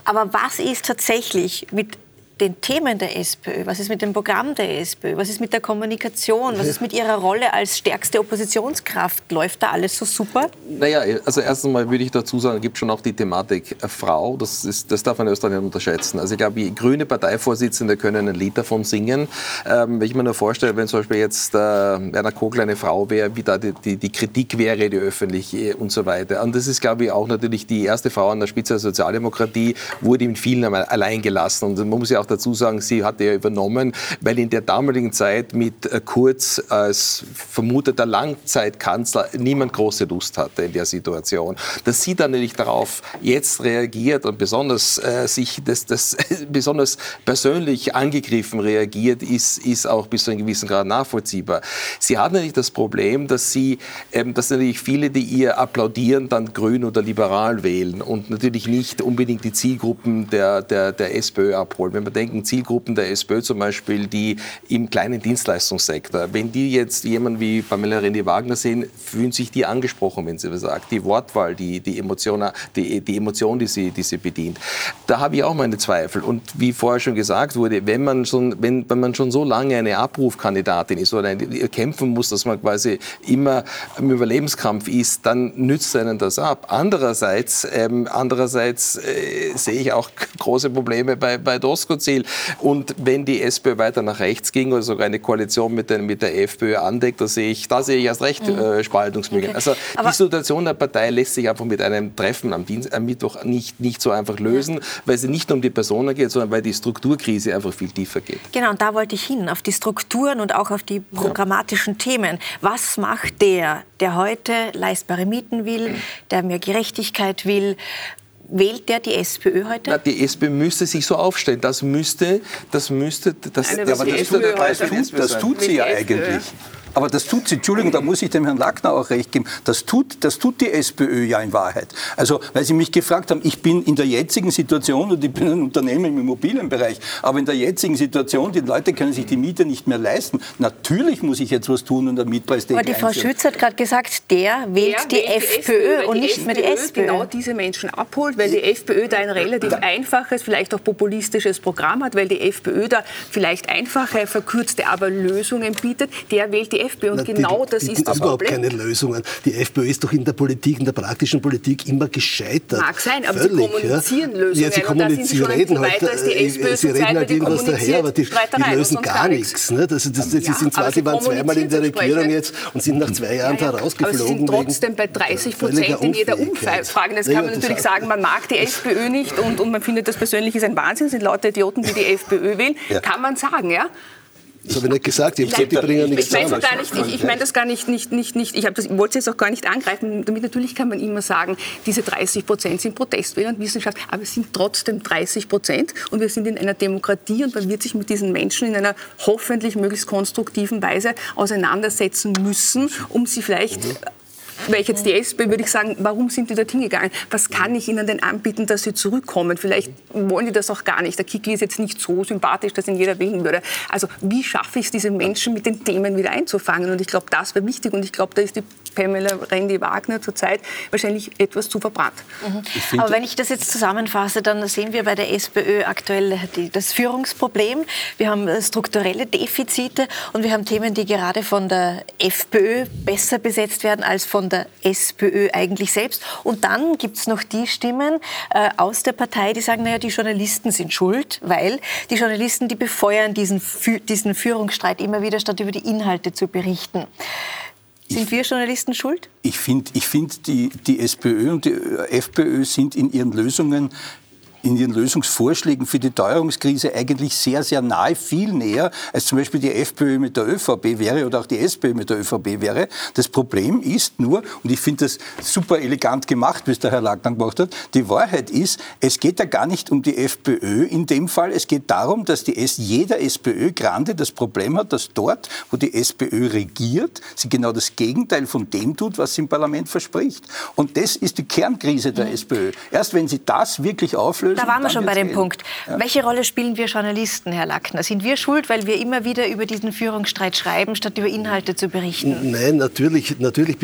Aber was ist tatsächlich mit den Themen der SPÖ? Was ist mit dem Programm der SPÖ? Was ist mit der Kommunikation? Was ist mit ihrer Rolle als stärkste Oppositionskraft? Läuft da alles so super? Naja, also erstens mal würde ich dazu sagen, es gibt schon auch die Thematik äh, Frau. Das, ist, das darf man in Österreich nicht unterschätzen. Also ich glaube, grüne Parteivorsitzende können ein Lied davon singen. Ähm, wenn ich mir nur vorstelle, wenn zum Beispiel jetzt äh, Werner Kogler eine Frau wäre, wie da die, die, die, Kritik wäre, die öffentliche und so weiter. Und das ist, glaube ich, auch natürlich die erste Frau an der Spitze der Sozialdemokratie, wurde in vielen allein gelassen. Und man muss ja auch dazu sagen, sie hat ja übernommen, weil in der damaligen Zeit mit äh, Kurz als vermuteter Langzeitkanzler niemand große Lust hatte in der Situation. Dass sie dann natürlich darauf jetzt reagiert und besonders äh, sich das, das besonders persönlich angegriffen reagiert, ist, ist auch bis zu einem gewissen Grad nachvollziehbar. Sie hat natürlich das Problem, dass sie, ähm, dass natürlich viele, die ihr applaudieren, dann grün oder liberal wählen und natürlich nicht unbedingt die Zielgruppen der, der, der SPÖ abholen. Wenn man denken Zielgruppen der SPÖ zum Beispiel, die im kleinen Dienstleistungssektor, wenn die jetzt jemanden wie Pamela Rendi-Wagner sehen, fühlen sich die angesprochen, wenn sie was sagt. Die Wortwahl, die, die, Emotion, die, die Emotion, die sie, die sie bedient. Da habe ich auch meine Zweifel. Und wie vorher schon gesagt wurde, wenn man schon, wenn, wenn man schon so lange eine Abrufkandidatin ist oder kämpfen muss, dass man quasi immer im Überlebenskampf ist, dann nützt einen das ab. Andererseits, ähm, andererseits äh, sehe ich auch große Probleme bei, bei Doskozil. Und wenn die SPÖ weiter nach rechts ging oder sogar eine Koalition mit, den, mit der FPÖ andeckt, da sehe ich, da sehe ich erst recht mhm. äh, Spaltungsmöglichkeiten. Okay. Also die Situation der Partei lässt sich einfach mit einem Treffen am, Dienst, am Mittwoch nicht, nicht so einfach lösen, ja. weil es nicht nur um die Personen geht, sondern weil die Strukturkrise einfach viel tiefer geht. Genau, und da wollte ich hin, auf die Strukturen und auch auf die programmatischen ja. Themen. Was macht der, der heute leistbare Mieten will, der mehr Gerechtigkeit will, Wählt der die SPÖ heute? Na, die SPÖ müsste sich so aufstellen. Das müsste, das müsste, das, Eine, ja, aber das, tut, das, tut, das tut sie ja eigentlich. Aber das tut sie, Entschuldigung, da muss ich dem Herrn Lackner auch recht geben, das tut, das tut die SPÖ ja in Wahrheit. Also, weil Sie mich gefragt haben, ich bin in der jetzigen Situation, und ich bin ein Unternehmen im Immobilienbereich, aber in der jetzigen Situation, die Leute können sich die Miete nicht mehr leisten. Natürlich muss ich jetzt was tun und der Mietpreisdeckel Aber die Frau Schütz hat gerade gesagt, der wählt der die, wählt die FPÖ, FPÖ und nicht mehr die SPÖ. genau diese Menschen abholt, weil die FPÖ da ein relativ einfaches, vielleicht auch populistisches Programm hat, weil die FPÖ da vielleicht einfache, verkürzte, aber Lösungen bietet. Der wählt die FPÖ. Und Na, genau die, das ist das überhaupt Problem. keine Lösungen. Die FPÖ ist doch in der Politik, in der praktischen Politik immer gescheitert. Mag sein, aber Völlig, sie kommunizieren ja. Lösungen. Ja, sie, kommunizieren, sie reden halt, äh, sie reden halt irgendwas daher, aber die, die lösen gar nichts. Ne? Das, das, das, ja, sie sind zwar, die waren zweimal in der Regierung jetzt und sind nach zwei Jahren ja, ja. da rausgeflogen. Aber sie sind trotzdem bei 30 Prozent in jeder Umfrage. Jetzt kann man natürlich sagen, man mag die FPÖ nicht und, und man findet das persönlich ist ein Wahnsinn, sind lauter Idioten, die die FPÖ wählen. Kann man sagen, ja? Das habe ich nicht gesagt. Ich habe die bringen nichts ich, ich Ich, ich meine das gar nicht, nicht, nicht, nicht ich, das, wollte es jetzt auch gar nicht angreifen. Damit natürlich kann man immer sagen, diese 30 Prozent sind Protestwähler und Wissenschaft, aber es sind trotzdem 30 Prozent und wir sind in einer Demokratie und man wird sich mit diesen Menschen in einer hoffentlich möglichst konstruktiven Weise auseinandersetzen müssen, um sie vielleicht mhm wäre ich jetzt die SPÖ, würde ich sagen, warum sind die dorthin gegangen? Was kann ich ihnen denn anbieten, dass sie zurückkommen? Vielleicht wollen die das auch gar nicht. Der Kickel ist jetzt nicht so sympathisch, dass ihn jeder wählen würde. Also wie schaffe ich es, diese Menschen mit den Themen wieder einzufangen? Und ich glaube, das wäre wichtig. Und ich glaube, da ist die Pamela Rendi-Wagner zurzeit wahrscheinlich etwas zu verbrannt. Mhm. Aber wenn ich das jetzt zusammenfasse, dann sehen wir bei der SPÖ aktuell die, das Führungsproblem. Wir haben äh, strukturelle Defizite und wir haben Themen, die gerade von der FPÖ besser besetzt werden als von der SPÖ eigentlich selbst. Und dann gibt es noch die Stimmen äh, aus der Partei, die sagen, naja, die Journalisten sind schuld, weil die Journalisten, die befeuern diesen, diesen Führungsstreit immer wieder, statt über die Inhalte zu berichten. Sind ich, wir Journalisten schuld? Ich finde, ich find die, die SPÖ und die FPÖ sind in ihren Lösungen in ihren Lösungsvorschlägen für die Teuerungskrise eigentlich sehr, sehr nahe, viel näher, als zum Beispiel die FPÖ mit der ÖVP wäre oder auch die SPÖ mit der ÖVP wäre. Das Problem ist nur, und ich finde das super elegant gemacht, wie es der Herr Lackner gemacht hat, die Wahrheit ist, es geht ja gar nicht um die FPÖ in dem Fall, es geht darum, dass die S jeder SPÖ-Grande das Problem hat, dass dort, wo die SPÖ regiert, sie genau das Gegenteil von dem tut, was sie im Parlament verspricht. Und das ist die Kernkrise der mhm. SPÖ. Erst wenn sie das wirklich auflösen, da waren wir schon bei dem gehen. Punkt. Ja. Welche Rolle spielen wir Journalisten, Herr Lackner? Sind wir schuld, weil wir immer wieder über diesen Führungsstreit schreiben, statt über Inhalte zu berichten? Nein, natürlich, natürlich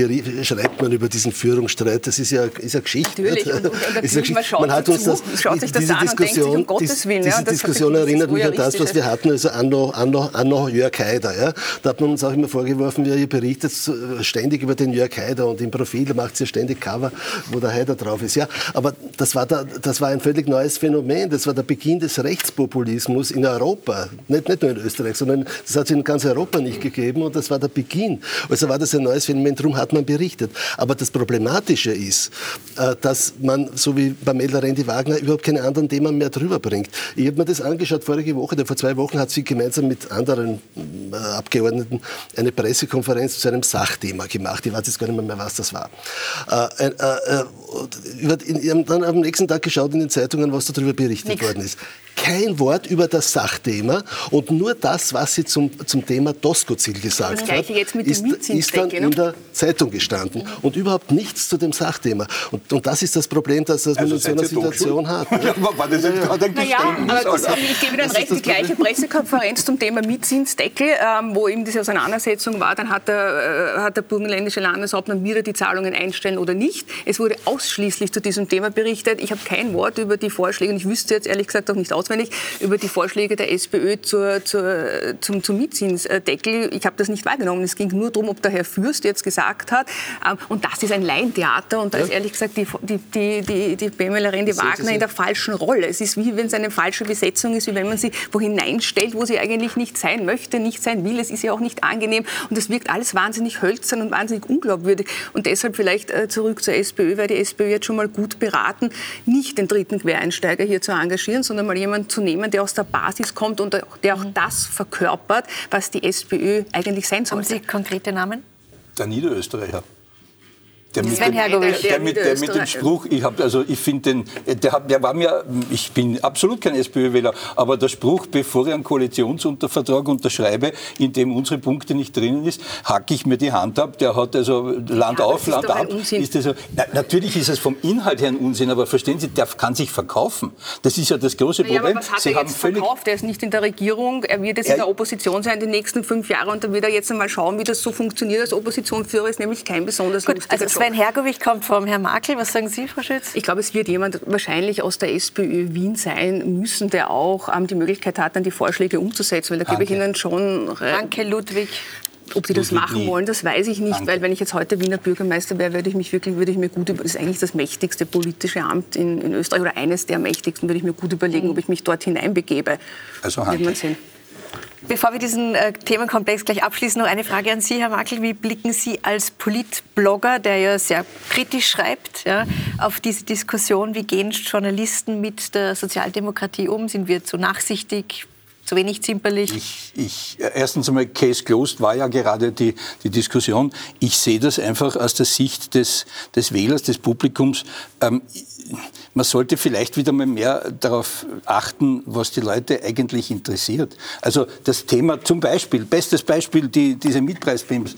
schreibt man über diesen Führungsstreit. Das ist ja, ist ja Geschichte. Natürlich. Und, und man, schaut man hat uns das, schaut sich das diese an Diskussion, und denkt sich, um Willen, diese, diese Diskussion erinnert mich an das, was wir hatten, also Anno, Anno, Anno Jörg Haider. Ja? Da hat man uns auch immer vorgeworfen, ihr berichtet ständig über den Jörg Haider und im Profil macht ihr ständig Cover, wo der Haider drauf ist. Ja, aber das war, da, das war ein völlig neues neues Phänomen. Das war der Beginn des Rechtspopulismus in Europa. Nicht, nicht nur in Österreich, sondern das hat es in ganz Europa nicht gegeben und das war der Beginn. Also war das ein neues Phänomen, darum hat man berichtet. Aber das Problematische ist, äh, dass man, so wie Pamela Rendi-Wagner, überhaupt keine anderen Themen mehr drüber bringt. Ich habe mir das angeschaut vorige Woche, vor zwei Wochen hat sie gemeinsam mit anderen äh, Abgeordneten eine Pressekonferenz zu einem Sachthema gemacht. Ich weiß jetzt gar nicht mehr, was das war. Äh, äh, äh, dann am nächsten Tag geschaut in den Zeitungen, was da darüber berichtet Nix. worden ist kein Wort über das Sachthema und nur das, was sie zum, zum Thema Doskozil gesagt hat, ist, ist, dann in der Zeitung gestanden mhm. und überhaupt nichts zu dem Sachthema. Und, und das ist das Problem, das, das also man in so einer Situation hat. Ja, war das jetzt gerade ein naja, aber das, ich gebe Ihnen recht, die gleiche Pressekonferenz zum Thema Mietzinsdeckel, ähm, wo eben diese Auseinandersetzung war, dann hat der, äh, hat der burgenländische Landeshauptmann wieder die Zahlungen einstellen oder nicht. Es wurde ausschließlich zu diesem Thema berichtet. Ich habe kein Wort über die Vorschläge und ich wüsste jetzt ehrlich gesagt auch nicht auswendig, über die Vorschläge der SPÖ zur, zur, zum, zum Mietzinsdeckel. Ich habe das nicht wahrgenommen. Es ging nur darum, ob der Herr Fürst jetzt gesagt hat, ähm, und das ist ein Laientheater und da ja. ist ehrlich gesagt die, die, die, die, die Pamela Rendi-Wagner in der falschen Rolle. Es ist wie wenn es eine falsche Besetzung ist, wie wenn man sie wo hineinstellt, wo sie eigentlich nicht sein möchte, nicht sein will. Es ist ja auch nicht angenehm und es wirkt alles wahnsinnig hölzern und wahnsinnig unglaubwürdig. Und deshalb vielleicht äh, zurück zur SPÖ, weil die SPÖ jetzt schon mal gut beraten, nicht den dritten Quereinsteiger hier zu engagieren, sondern mal jemanden zu nehmen, der aus der Basis kommt und der auch mhm. das verkörpert, was die SPÖ eigentlich sein sollte. Haben Sie konkrete Namen? Der Niederösterreicher. Der mit, dem, der, der, mit, der mit dem Spruch, ich habe, also ich finde den, der, der war mir, ich bin absolut kein SPÖ-Wähler, aber der Spruch, bevor ich einen Koalitionsuntervertrag unterschreibe, in dem unsere Punkte nicht drinnen ist, hacke ich mir die Hand ab. Der hat also Land ja, auf, Land ab. Ist das so, na, natürlich ist es vom Inhalt her ein Unsinn, aber verstehen Sie, der kann sich verkaufen. Das ist ja das große Problem. Ja, aber was hat Sie er jetzt verkauft? Er ist nicht in der Regierung, er wird jetzt er, in der Opposition sein die nächsten fünf Jahre und dann wird er jetzt einmal schauen, wie das so funktioniert als Oppositionsführer, ist nämlich kein besonders Gut, lustiger also Sven Hergovich kommt vom Herrn Makel. Was sagen Sie, Frau Schütz? Ich glaube, es wird jemand wahrscheinlich aus der SPÖ Wien sein müssen, der auch ähm, die Möglichkeit hat, dann die Vorschläge umzusetzen. Weil da gebe ich Ihnen schon... Danke, Ludwig. ob die das machen wollen, das weiß ich nicht, Danke. weil wenn ich jetzt heute Wiener Bürgermeister wäre, würde ich mich wirklich, würde ich mir gut, das ist eigentlich das mächtigste politische Amt in, in Österreich oder eines der mächtigsten, würde ich mir gut überlegen, ob ich mich dort hineinbegebe. Also Wird man sehen. Bevor wir diesen äh, Themenkomplex gleich abschließen, noch eine Frage an Sie, Herr Makel. Wie blicken Sie als Politblogger, der ja sehr kritisch schreibt, ja, auf diese Diskussion? Wie gehen Journalisten mit der Sozialdemokratie um? Sind wir zu nachsichtig? zu wenig zimperlich? Ich, ich, erstens einmal, Case closed war ja gerade die, die Diskussion. Ich sehe das einfach aus der Sicht des, des Wählers, des Publikums. Ähm, man sollte vielleicht wieder mal mehr darauf achten, was die Leute eigentlich interessiert. Also das Thema zum Beispiel, bestes Beispiel, die, diese Mietpreisbremse,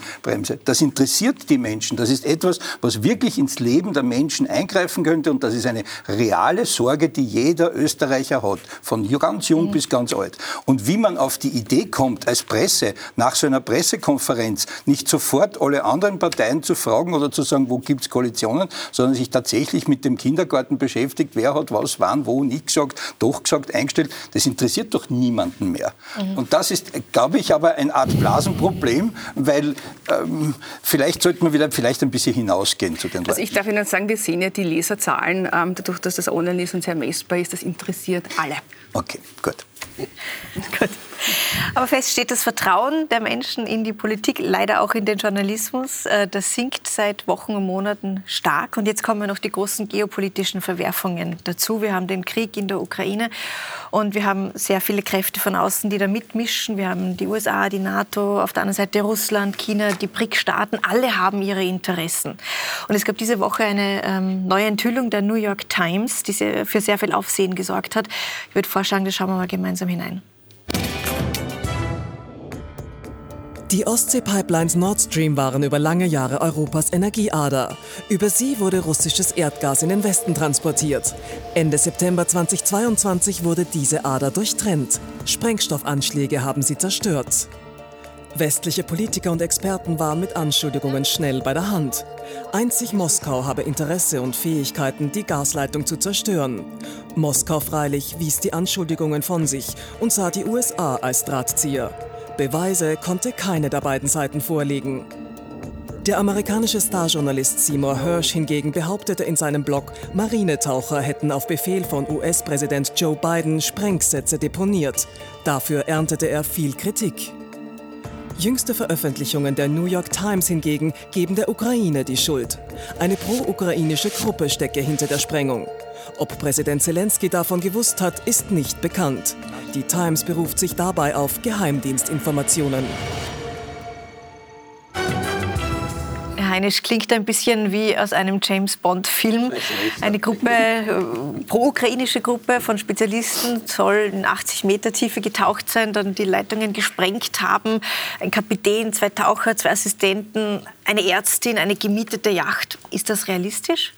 das interessiert die Menschen. Das ist etwas, was wirklich ins Leben der Menschen eingreifen könnte und das ist eine reale Sorge, die jeder Österreicher hat, von ganz jung mhm. bis ganz alt. Und wie man auf die Idee kommt, als Presse nach so einer Pressekonferenz nicht sofort alle anderen Parteien zu fragen oder zu sagen, wo gibt es Koalitionen, sondern sich tatsächlich mit dem Kindergarten beschäftigt, wer hat was, wann, wo nicht gesagt, doch gesagt, eingestellt, das interessiert doch niemanden mehr. Mhm. Und das ist, glaube ich, aber eine Art Blasenproblem, weil ähm, vielleicht sollte man wieder vielleicht ein bisschen hinausgehen zu den Leuten. Also ich darf Ihnen sagen, wir sehen ja die Leserzahlen, ähm, dadurch, dass das online ist und sehr messbar ist, das interessiert alle. Okay, gut. Gut. Aber fest steht das Vertrauen der Menschen in die Politik, leider auch in den Journalismus. Äh, das sinkt seit Wochen und Monaten stark. Und jetzt kommen noch die großen geopolitischen Verwerfungen dazu. Wir haben den Krieg in der Ukraine und wir haben sehr viele Kräfte von außen, die da mitmischen. Wir haben die USA, die NATO, auf der anderen Seite Russland, China, die BRIC-Staaten. Alle haben ihre Interessen. Und es gab diese Woche eine ähm, neue Enthüllung der New York Times, die für sehr viel Aufsehen gesorgt hat. Ich würde vorschlagen, das schauen wir mal gemeinsam hinein. Die Ostsee-Pipelines Nord Stream waren über lange Jahre Europas Energieader. Über sie wurde russisches Erdgas in den Westen transportiert. Ende September 2022 wurde diese Ader durchtrennt. Sprengstoffanschläge haben sie zerstört. Westliche Politiker und Experten waren mit Anschuldigungen schnell bei der Hand. Einzig Moskau habe Interesse und Fähigkeiten, die Gasleitung zu zerstören. Moskau freilich wies die Anschuldigungen von sich und sah die USA als Drahtzieher. Beweise konnte keine der beiden Seiten vorlegen. Der amerikanische Starjournalist Seymour Hersh hingegen behauptete in seinem Blog, Marinetaucher hätten auf Befehl von US-Präsident Joe Biden Sprengsätze deponiert. Dafür erntete er viel Kritik. Jüngste Veröffentlichungen der New York Times hingegen geben der Ukraine die Schuld. Eine pro-ukrainische Gruppe stecke hinter der Sprengung. Ob Präsident Zelensky davon gewusst hat, ist nicht bekannt. Die Times beruft sich dabei auf Geheimdienstinformationen. Heinisch klingt ein bisschen wie aus einem James Bond-Film. Eine Gruppe, äh, pro-ukrainische Gruppe von Spezialisten soll in 80 Meter Tiefe getaucht sein, dann die Leitungen gesprengt haben. Ein Kapitän, zwei Taucher, zwei Assistenten, eine Ärztin, eine gemietete Yacht. Ist das realistisch?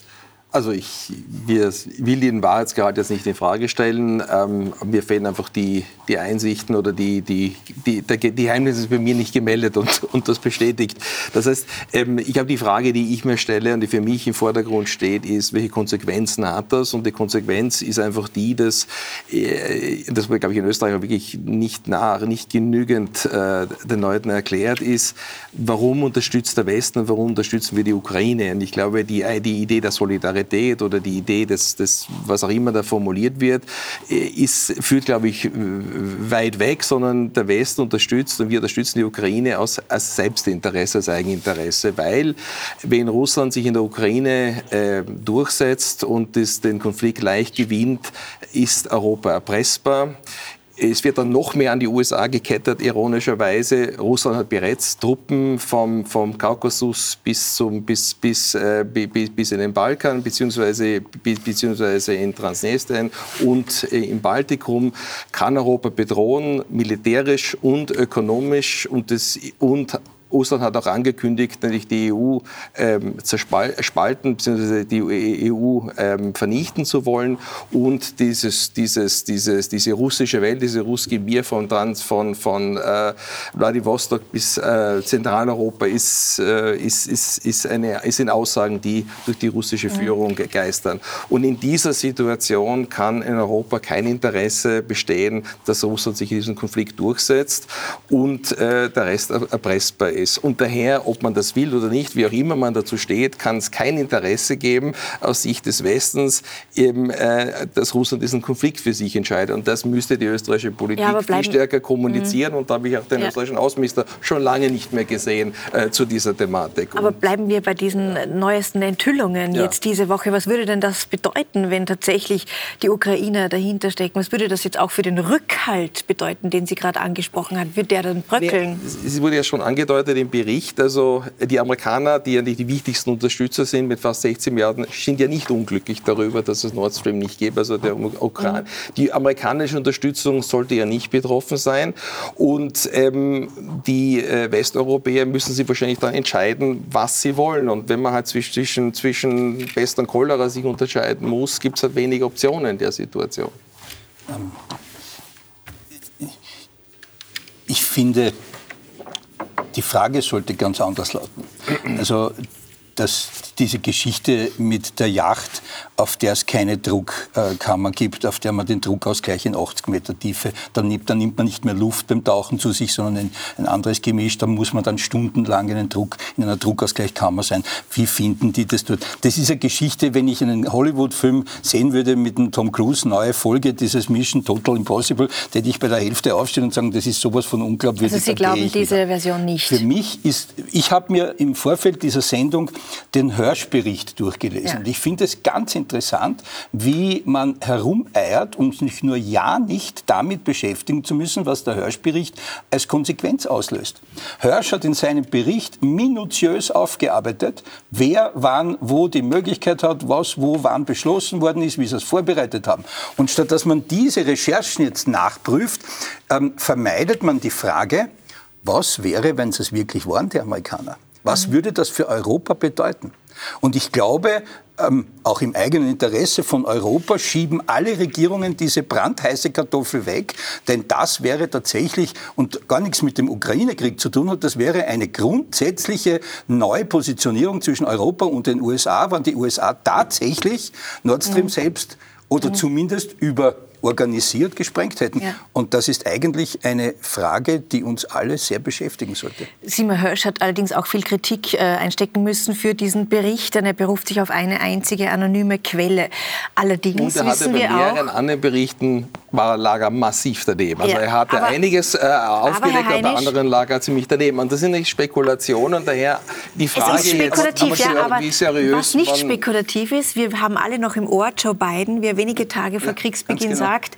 Also ich wir, will den Wahrheitsgehalt jetzt nicht in Frage stellen. Ähm, mir fehlen einfach die, die Einsichten oder die, die, die, die Geheimnis ist bei mir nicht gemeldet und, und das bestätigt. Das heißt, ähm, ich habe die Frage, die ich mir stelle und die für mich im Vordergrund steht, ist, welche Konsequenzen hat das? Und die Konsequenz ist einfach die, dass, äh, das glaube ich in Österreich wirklich nicht nach, nicht genügend äh, den Leuten erklärt ist, warum unterstützt der Westen und warum unterstützen wir die Ukraine? Und ich glaube, die, die Idee der Solidarität Solidarität oder die Idee des, des was auch immer da formuliert wird, äh, ist, führt, glaube ich, weit weg, sondern der Westen unterstützt und wir unterstützen die Ukraine aus, aus Selbstinteresse, als Eigeninteresse, weil wenn Russland sich in der Ukraine äh, durchsetzt und das, den Konflikt leicht gewinnt, ist Europa erpressbar. Es wird dann noch mehr an die USA gekettet, ironischerweise. Russland hat bereits Truppen vom, vom Kaukasus bis, zum, bis, bis, äh, bis in den Balkan, beziehungsweise, beziehungsweise in Transnistrien und äh, im Baltikum, kann Europa bedrohen, militärisch und ökonomisch und, das, und Russland hat auch angekündigt, natürlich die EU ähm, zerspalten bzw. die EU ähm, vernichten zu wollen und dieses, dieses, dieses, diese russische Welt, diese russische Mir von, von, von äh, Vladivostok bis äh, Zentraleuropa ist, äh, ist, ist, ist, eine, ist in Aussagen, die durch die russische Führung geistern. Und in dieser Situation kann in Europa kein Interesse bestehen, dass Russland sich in diesem Konflikt durchsetzt und äh, der Rest erpressbar ist ist. Und daher, ob man das will oder nicht, wie auch immer man dazu steht, kann es kein Interesse geben aus Sicht des Westens, eben, äh, dass Russland diesen Konflikt für sich entscheidet. Und das müsste die österreichische Politik ja, viel stärker kommunizieren. Mhm. Und da habe ich auch den ja. österreichischen Außenminister schon lange nicht mehr gesehen äh, zu dieser Thematik. Aber bleiben wir bei diesen neuesten Enthüllungen ja. jetzt diese Woche. Was würde denn das bedeuten, wenn tatsächlich die Ukrainer dahinter stecken? Was würde das jetzt auch für den Rückhalt bedeuten, den Sie gerade angesprochen haben? Wird der dann bröckeln? Es wurde ja schon angedeutet im Bericht. Also die Amerikaner, die ja nicht die wichtigsten Unterstützer sind mit fast 16 Milliarden, sind ja nicht unglücklich darüber, dass es Nord Stream nicht gibt. Also der Ukraine. Mhm. Die amerikanische Unterstützung sollte ja nicht betroffen sein. Und ähm, die äh, Westeuropäer müssen sich wahrscheinlich dann entscheiden, was sie wollen. Und wenn man halt zwischen, zwischen Pest und Cholera sich unterscheiden muss, gibt es halt wenig Optionen in der Situation. Ähm, ich finde, die Frage sollte ganz anders lauten. Also, dass diese Geschichte mit der Yacht auf der es keine Druckkammer gibt, auf der man den Druckausgleich in 80 Meter Tiefe, dann nimmt, dann nimmt man nicht mehr Luft beim Tauchen zu sich, sondern ein, ein anderes Gemisch. Da muss man dann stundenlang in, Druck, in einer Druckausgleichkammer sein. Wie finden die das dort? Das ist eine Geschichte, wenn ich einen Hollywood-Film sehen würde mit einem Tom Cruise, neue Folge dieses Mission Total Impossible, hätte ich bei der Hälfte aufstehen und sagen, das ist sowas von unglaubwürdig. Also Sie glauben diese. Version nicht? Für mich ist, ich habe mir im Vorfeld dieser Sendung den Hörschbericht durchgelesen. Ja. Und ich finde es ganz interessant, wie man herumeiert, um sich nur ja nicht damit beschäftigen zu müssen, was der Hirsch-Bericht als Konsequenz auslöst. Hirsch hat in seinem Bericht minutiös aufgearbeitet, wer wann wo die Möglichkeit hat, was wo wann beschlossen worden ist, wie sie es vorbereitet haben. Und statt dass man diese Recherchen jetzt nachprüft, ähm, vermeidet man die Frage, was wäre, wenn es wirklich waren, die Amerikaner? Was mhm. würde das für Europa bedeuten? Und ich glaube, ähm, auch im eigenen Interesse von Europa schieben alle Regierungen diese brandheiße Kartoffel weg, denn das wäre tatsächlich und gar nichts mit dem Ukraine-Krieg zu tun hat, das wäre eine grundsätzliche Neupositionierung zwischen Europa und den USA, wenn die USA tatsächlich Nord Stream mhm. selbst oder mhm. zumindest über organisiert gesprengt hätten. Ja. Und das ist eigentlich eine Frage, die uns alle sehr beschäftigen sollte. Simon Hirsch hat allerdings auch viel Kritik äh, einstecken müssen für diesen Bericht, denn er beruft sich auf eine einzige anonyme Quelle. Allerdings Und er wissen hatte wir bei mehreren auch, anderen Berichten war Lager massiv daneben. Also ja, er hatte aber, einiges äh, aufgelegt, aber, bei anderen lag er ziemlich daneben. Und das sind nicht Spekulationen, daher die Frage es ist spekulativ, jetzt, ja, aber wie seriös was nicht spekulativ ist, wir haben alle noch im Ohr Joe Biden, wie er wenige Tage vor ja, Kriegsbeginn genau. sagt, gesagt,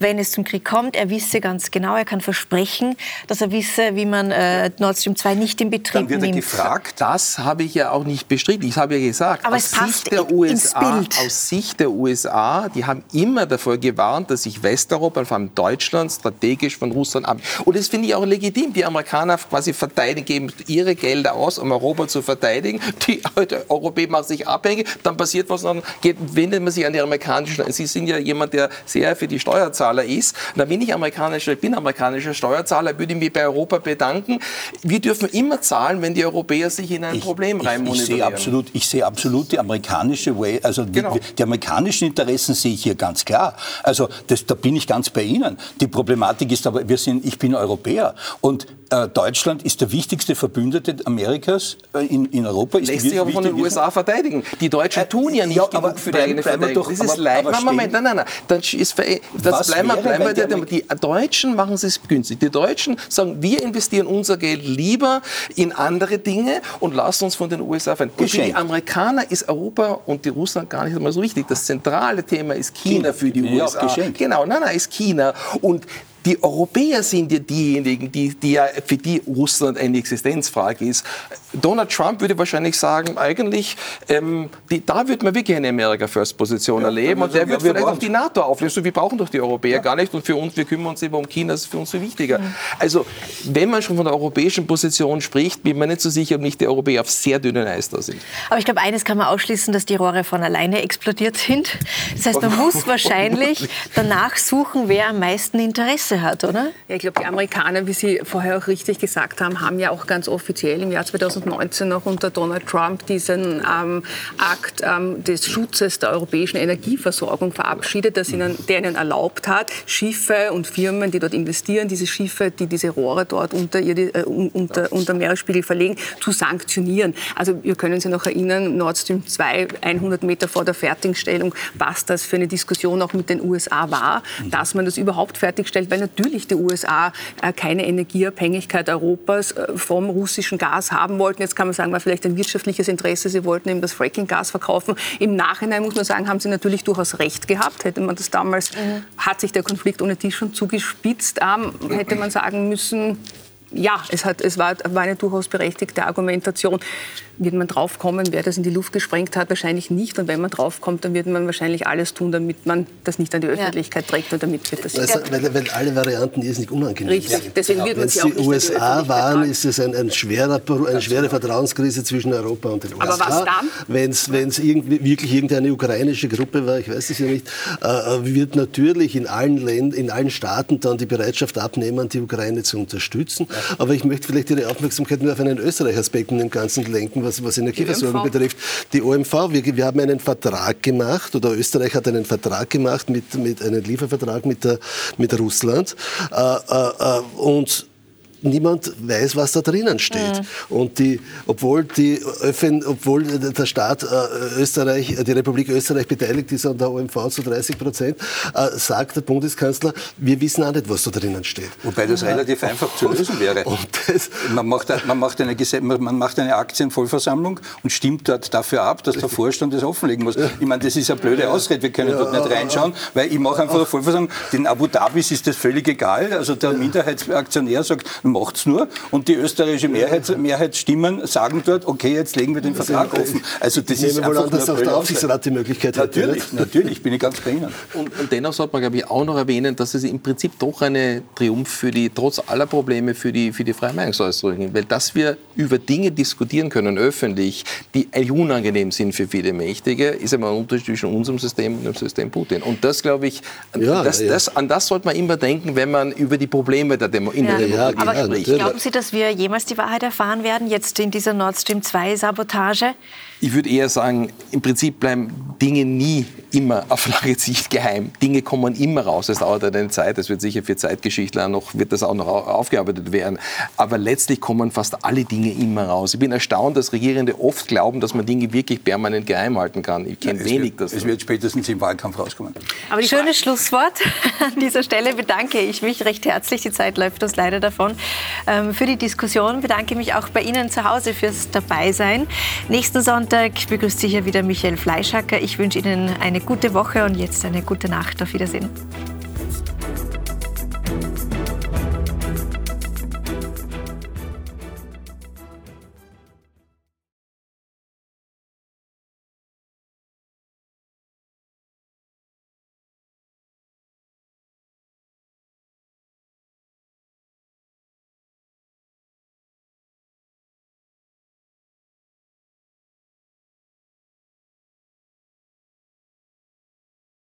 wenn es zum Krieg kommt, er wisse ganz genau, er kann versprechen, dass er wisse, wie man äh, Nord Stream 2 nicht in Betrieb nimmt. Dann wird er gefragt. Das habe ich ja auch nicht bestritten. Ich habe ja gesagt, Aber aus, Sicht der USA, aus Sicht der USA, die haben immer davor gewarnt, dass sich Westeuropa, vor allem Deutschland, strategisch von Russland ab. Und das finde ich auch legitim. Die Amerikaner quasi verteidigen, geben ihre Gelder aus, um Europa zu verteidigen. Die Europäer machen sich abhängig. Dann passiert was, dann geht, wendet man sich an die amerikanischen. Sie sind ja jemand, der sehr für die Steuerzahler ist. Und da bin ich amerikanischer, ich bin amerikanischer Steuerzahler, würde ich mich bei Europa bedanken. Wir dürfen immer zahlen, wenn die Europäer sich in ein ich, Problem reinmonetieren. Ich, sehe absolut, ich sehe absolut die amerikanische Way, also genau. die, die, amerikanischen Interessen sehe ich hier ganz klar. Also das, da bin ich ganz bei Ihnen. Die Problematik ist aber, wir sind, ich bin Europäer und Deutschland ist der wichtigste Verbündete Amerikas äh, in, in Europa. Lässt sich aber von den USA verteidigen. Die Deutschen äh, tun ja nicht ja, genug für die eigene Verteidigung. Doch, das ist leicht. Moment, nein, nein, nein. Dann ist, das bleiben, bleiben wir, der, die Deutschen machen es günstig. Die Deutschen sagen, wir investieren unser Geld lieber in andere Dinge und lassen uns von den USA verändern. Und für die Amerikaner ist Europa und die Russland gar nicht einmal so wichtig. Das zentrale Thema ist China für die ja, USA. Genau, nein, nein, ist China. Und die Europäer sind ja diejenigen, die, die ja für die Russland eine Existenzfrage ist. Donald Trump würde wahrscheinlich sagen, eigentlich, ähm, die, da würde man wirklich eine America First Position ja, erleben und der wird vielleicht auch die NATO auflösen. Wir brauchen doch die Europäer ja. gar nicht und für uns, wir kümmern uns immer um China, das ist für uns viel wichtiger. Mhm. Also, wenn man schon von der europäischen Position spricht, bin ich mir nicht so sicher, ob nicht die Europäer auf sehr dünnen Eis da sind. Aber ich glaube, eines kann man ausschließen, dass die Rohre von alleine explodiert sind. Das heißt, man muss wahrscheinlich danach suchen, wer am meisten Interesse Chance hat, oder? Ja, ich glaube, die Amerikaner, wie Sie vorher auch richtig gesagt haben, haben ja auch ganz offiziell im Jahr 2019 noch unter Donald Trump diesen ähm, Akt ähm, des Schutzes der europäischen Energieversorgung verabschiedet, das ihnen, der ihnen erlaubt hat, Schiffe und Firmen, die dort investieren, diese Schiffe, die diese Rohre dort unter, ihr, äh, unter, unter Meeresspiegel verlegen, zu sanktionieren. Also wir können Sie noch erinnern, Nord Stream 2, 100 Meter vor der Fertigstellung, was das für eine Diskussion auch mit den USA war, dass man das überhaupt fertigstellt, weil natürlich die USA äh, keine Energieabhängigkeit Europas äh, vom russischen Gas haben wollten. Jetzt kann man sagen, war vielleicht ein wirtschaftliches Interesse, sie wollten eben das Fracking-Gas verkaufen. Im Nachhinein muss man sagen, haben sie natürlich durchaus recht gehabt. Hätte man das damals, mhm. hat sich der Konflikt ohne die schon zugespitzt, ähm, hätte man sagen müssen, ja, es, hat, es war, war eine durchaus berechtigte Argumentation. Wird man draufkommen, wer das in die Luft gesprengt hat? Wahrscheinlich nicht. Und wenn man draufkommt, dann wird man wahrscheinlich alles tun, damit man das nicht an die Öffentlichkeit ja. trägt und damit wird das also, weil, weil, alle Varianten irrsinnig unangenehm Richtig, sind. deswegen wird man Wenn sie auch die USA waren, ist es ein, ein schwerer, eine schwere Vertrauenskrise zwischen Europa und den USA. Aber was dann? Wenn es irgendwie, wirklich irgendeine ukrainische Gruppe war, ich weiß es ja nicht, äh, wird natürlich in allen, Länd in allen Staaten dann die Bereitschaft abnehmen, die Ukraine zu unterstützen. Ja. Aber ich möchte vielleicht Ihre Aufmerksamkeit nur auf einen Österreich-Aspekt in dem Ganzen lenken, was, was Energieversorgung betrifft. Die OMV, wir, wir haben einen Vertrag gemacht, oder Österreich hat einen Vertrag gemacht, mit, mit einem Liefervertrag mit, der, mit Russland. Äh, äh, äh und niemand weiß, was da drinnen steht. Mhm. Und die, obwohl, die, obwohl der Staat äh, Österreich, die Republik Österreich beteiligt ist an der OMV zu 30 Prozent, äh, sagt der Bundeskanzler, wir wissen auch nicht, was da drinnen steht. Wobei das ja. relativ einfach zu lösen wäre. man, macht, man, macht eine, man macht eine Aktienvollversammlung und stimmt dort dafür ab, dass der Vorstand das offenlegen muss. Ich meine, das ist eine blöde Ausrede, wir können ja. dort nicht reinschauen, weil ich mache einfach eine Vollversammlung. Den Abu Dhabis ist das völlig egal. Also der Minderheitsaktionär sagt, macht es nur. Und die österreichische Mehrheit, Mehrheitsstimmen sagen dort, okay, jetzt legen wir den Vertrag offen. Also das ist einfach an, dass auch der Aufsichtsrat die Möglichkeit hat. Natürlich, natürlich, bin ich ganz bei Ihnen. Und, und dennoch sollte man, glaube ich, auch noch erwähnen, dass es im Prinzip doch eine Triumph für die, trotz aller Probleme, für die, für die freie Meinungsäußerung Weil dass wir über Dinge diskutieren können, öffentlich, die unangenehm sind für viele Mächtige, ist immer ein Unterschied zwischen unserem System und dem System Putin. Und das, glaube ich, ja, das, ja. Das, an das sollte man immer denken, wenn man über die Probleme der Demo in ja. der Demokratie spricht. Glauben Sie, dass wir jemals die Wahrheit erfahren werden, jetzt in dieser Nord Stream 2-Sabotage? Ich würde eher sagen, im Prinzip bleiben Dinge nie immer auf lange Sicht geheim. Dinge kommen immer raus. Es dauert eine Zeit. Es wird sicher für Zeitgeschichtler noch, wird das auch noch aufgearbeitet werden. Aber letztlich kommen fast alle Dinge immer raus. Ich bin erstaunt, dass Regierende oft glauben, dass man Dinge wirklich permanent geheim halten kann. Ich kenne ja, wenig das. Es wird spätestens im Wahlkampf rauskommen. Aber Schönes Schlusswort. An dieser Stelle bedanke ich mich recht herzlich. Die Zeit läuft uns leider davon. Ähm, für die Diskussion bedanke ich mich auch bei Ihnen zu Hause fürs Dabeisein. Nächsten Sonntag begrüßt sicher wieder Michael Fleischhacker. Ich wünsche Ihnen eine gute Woche und jetzt eine gute Nacht. Auf Wiedersehen.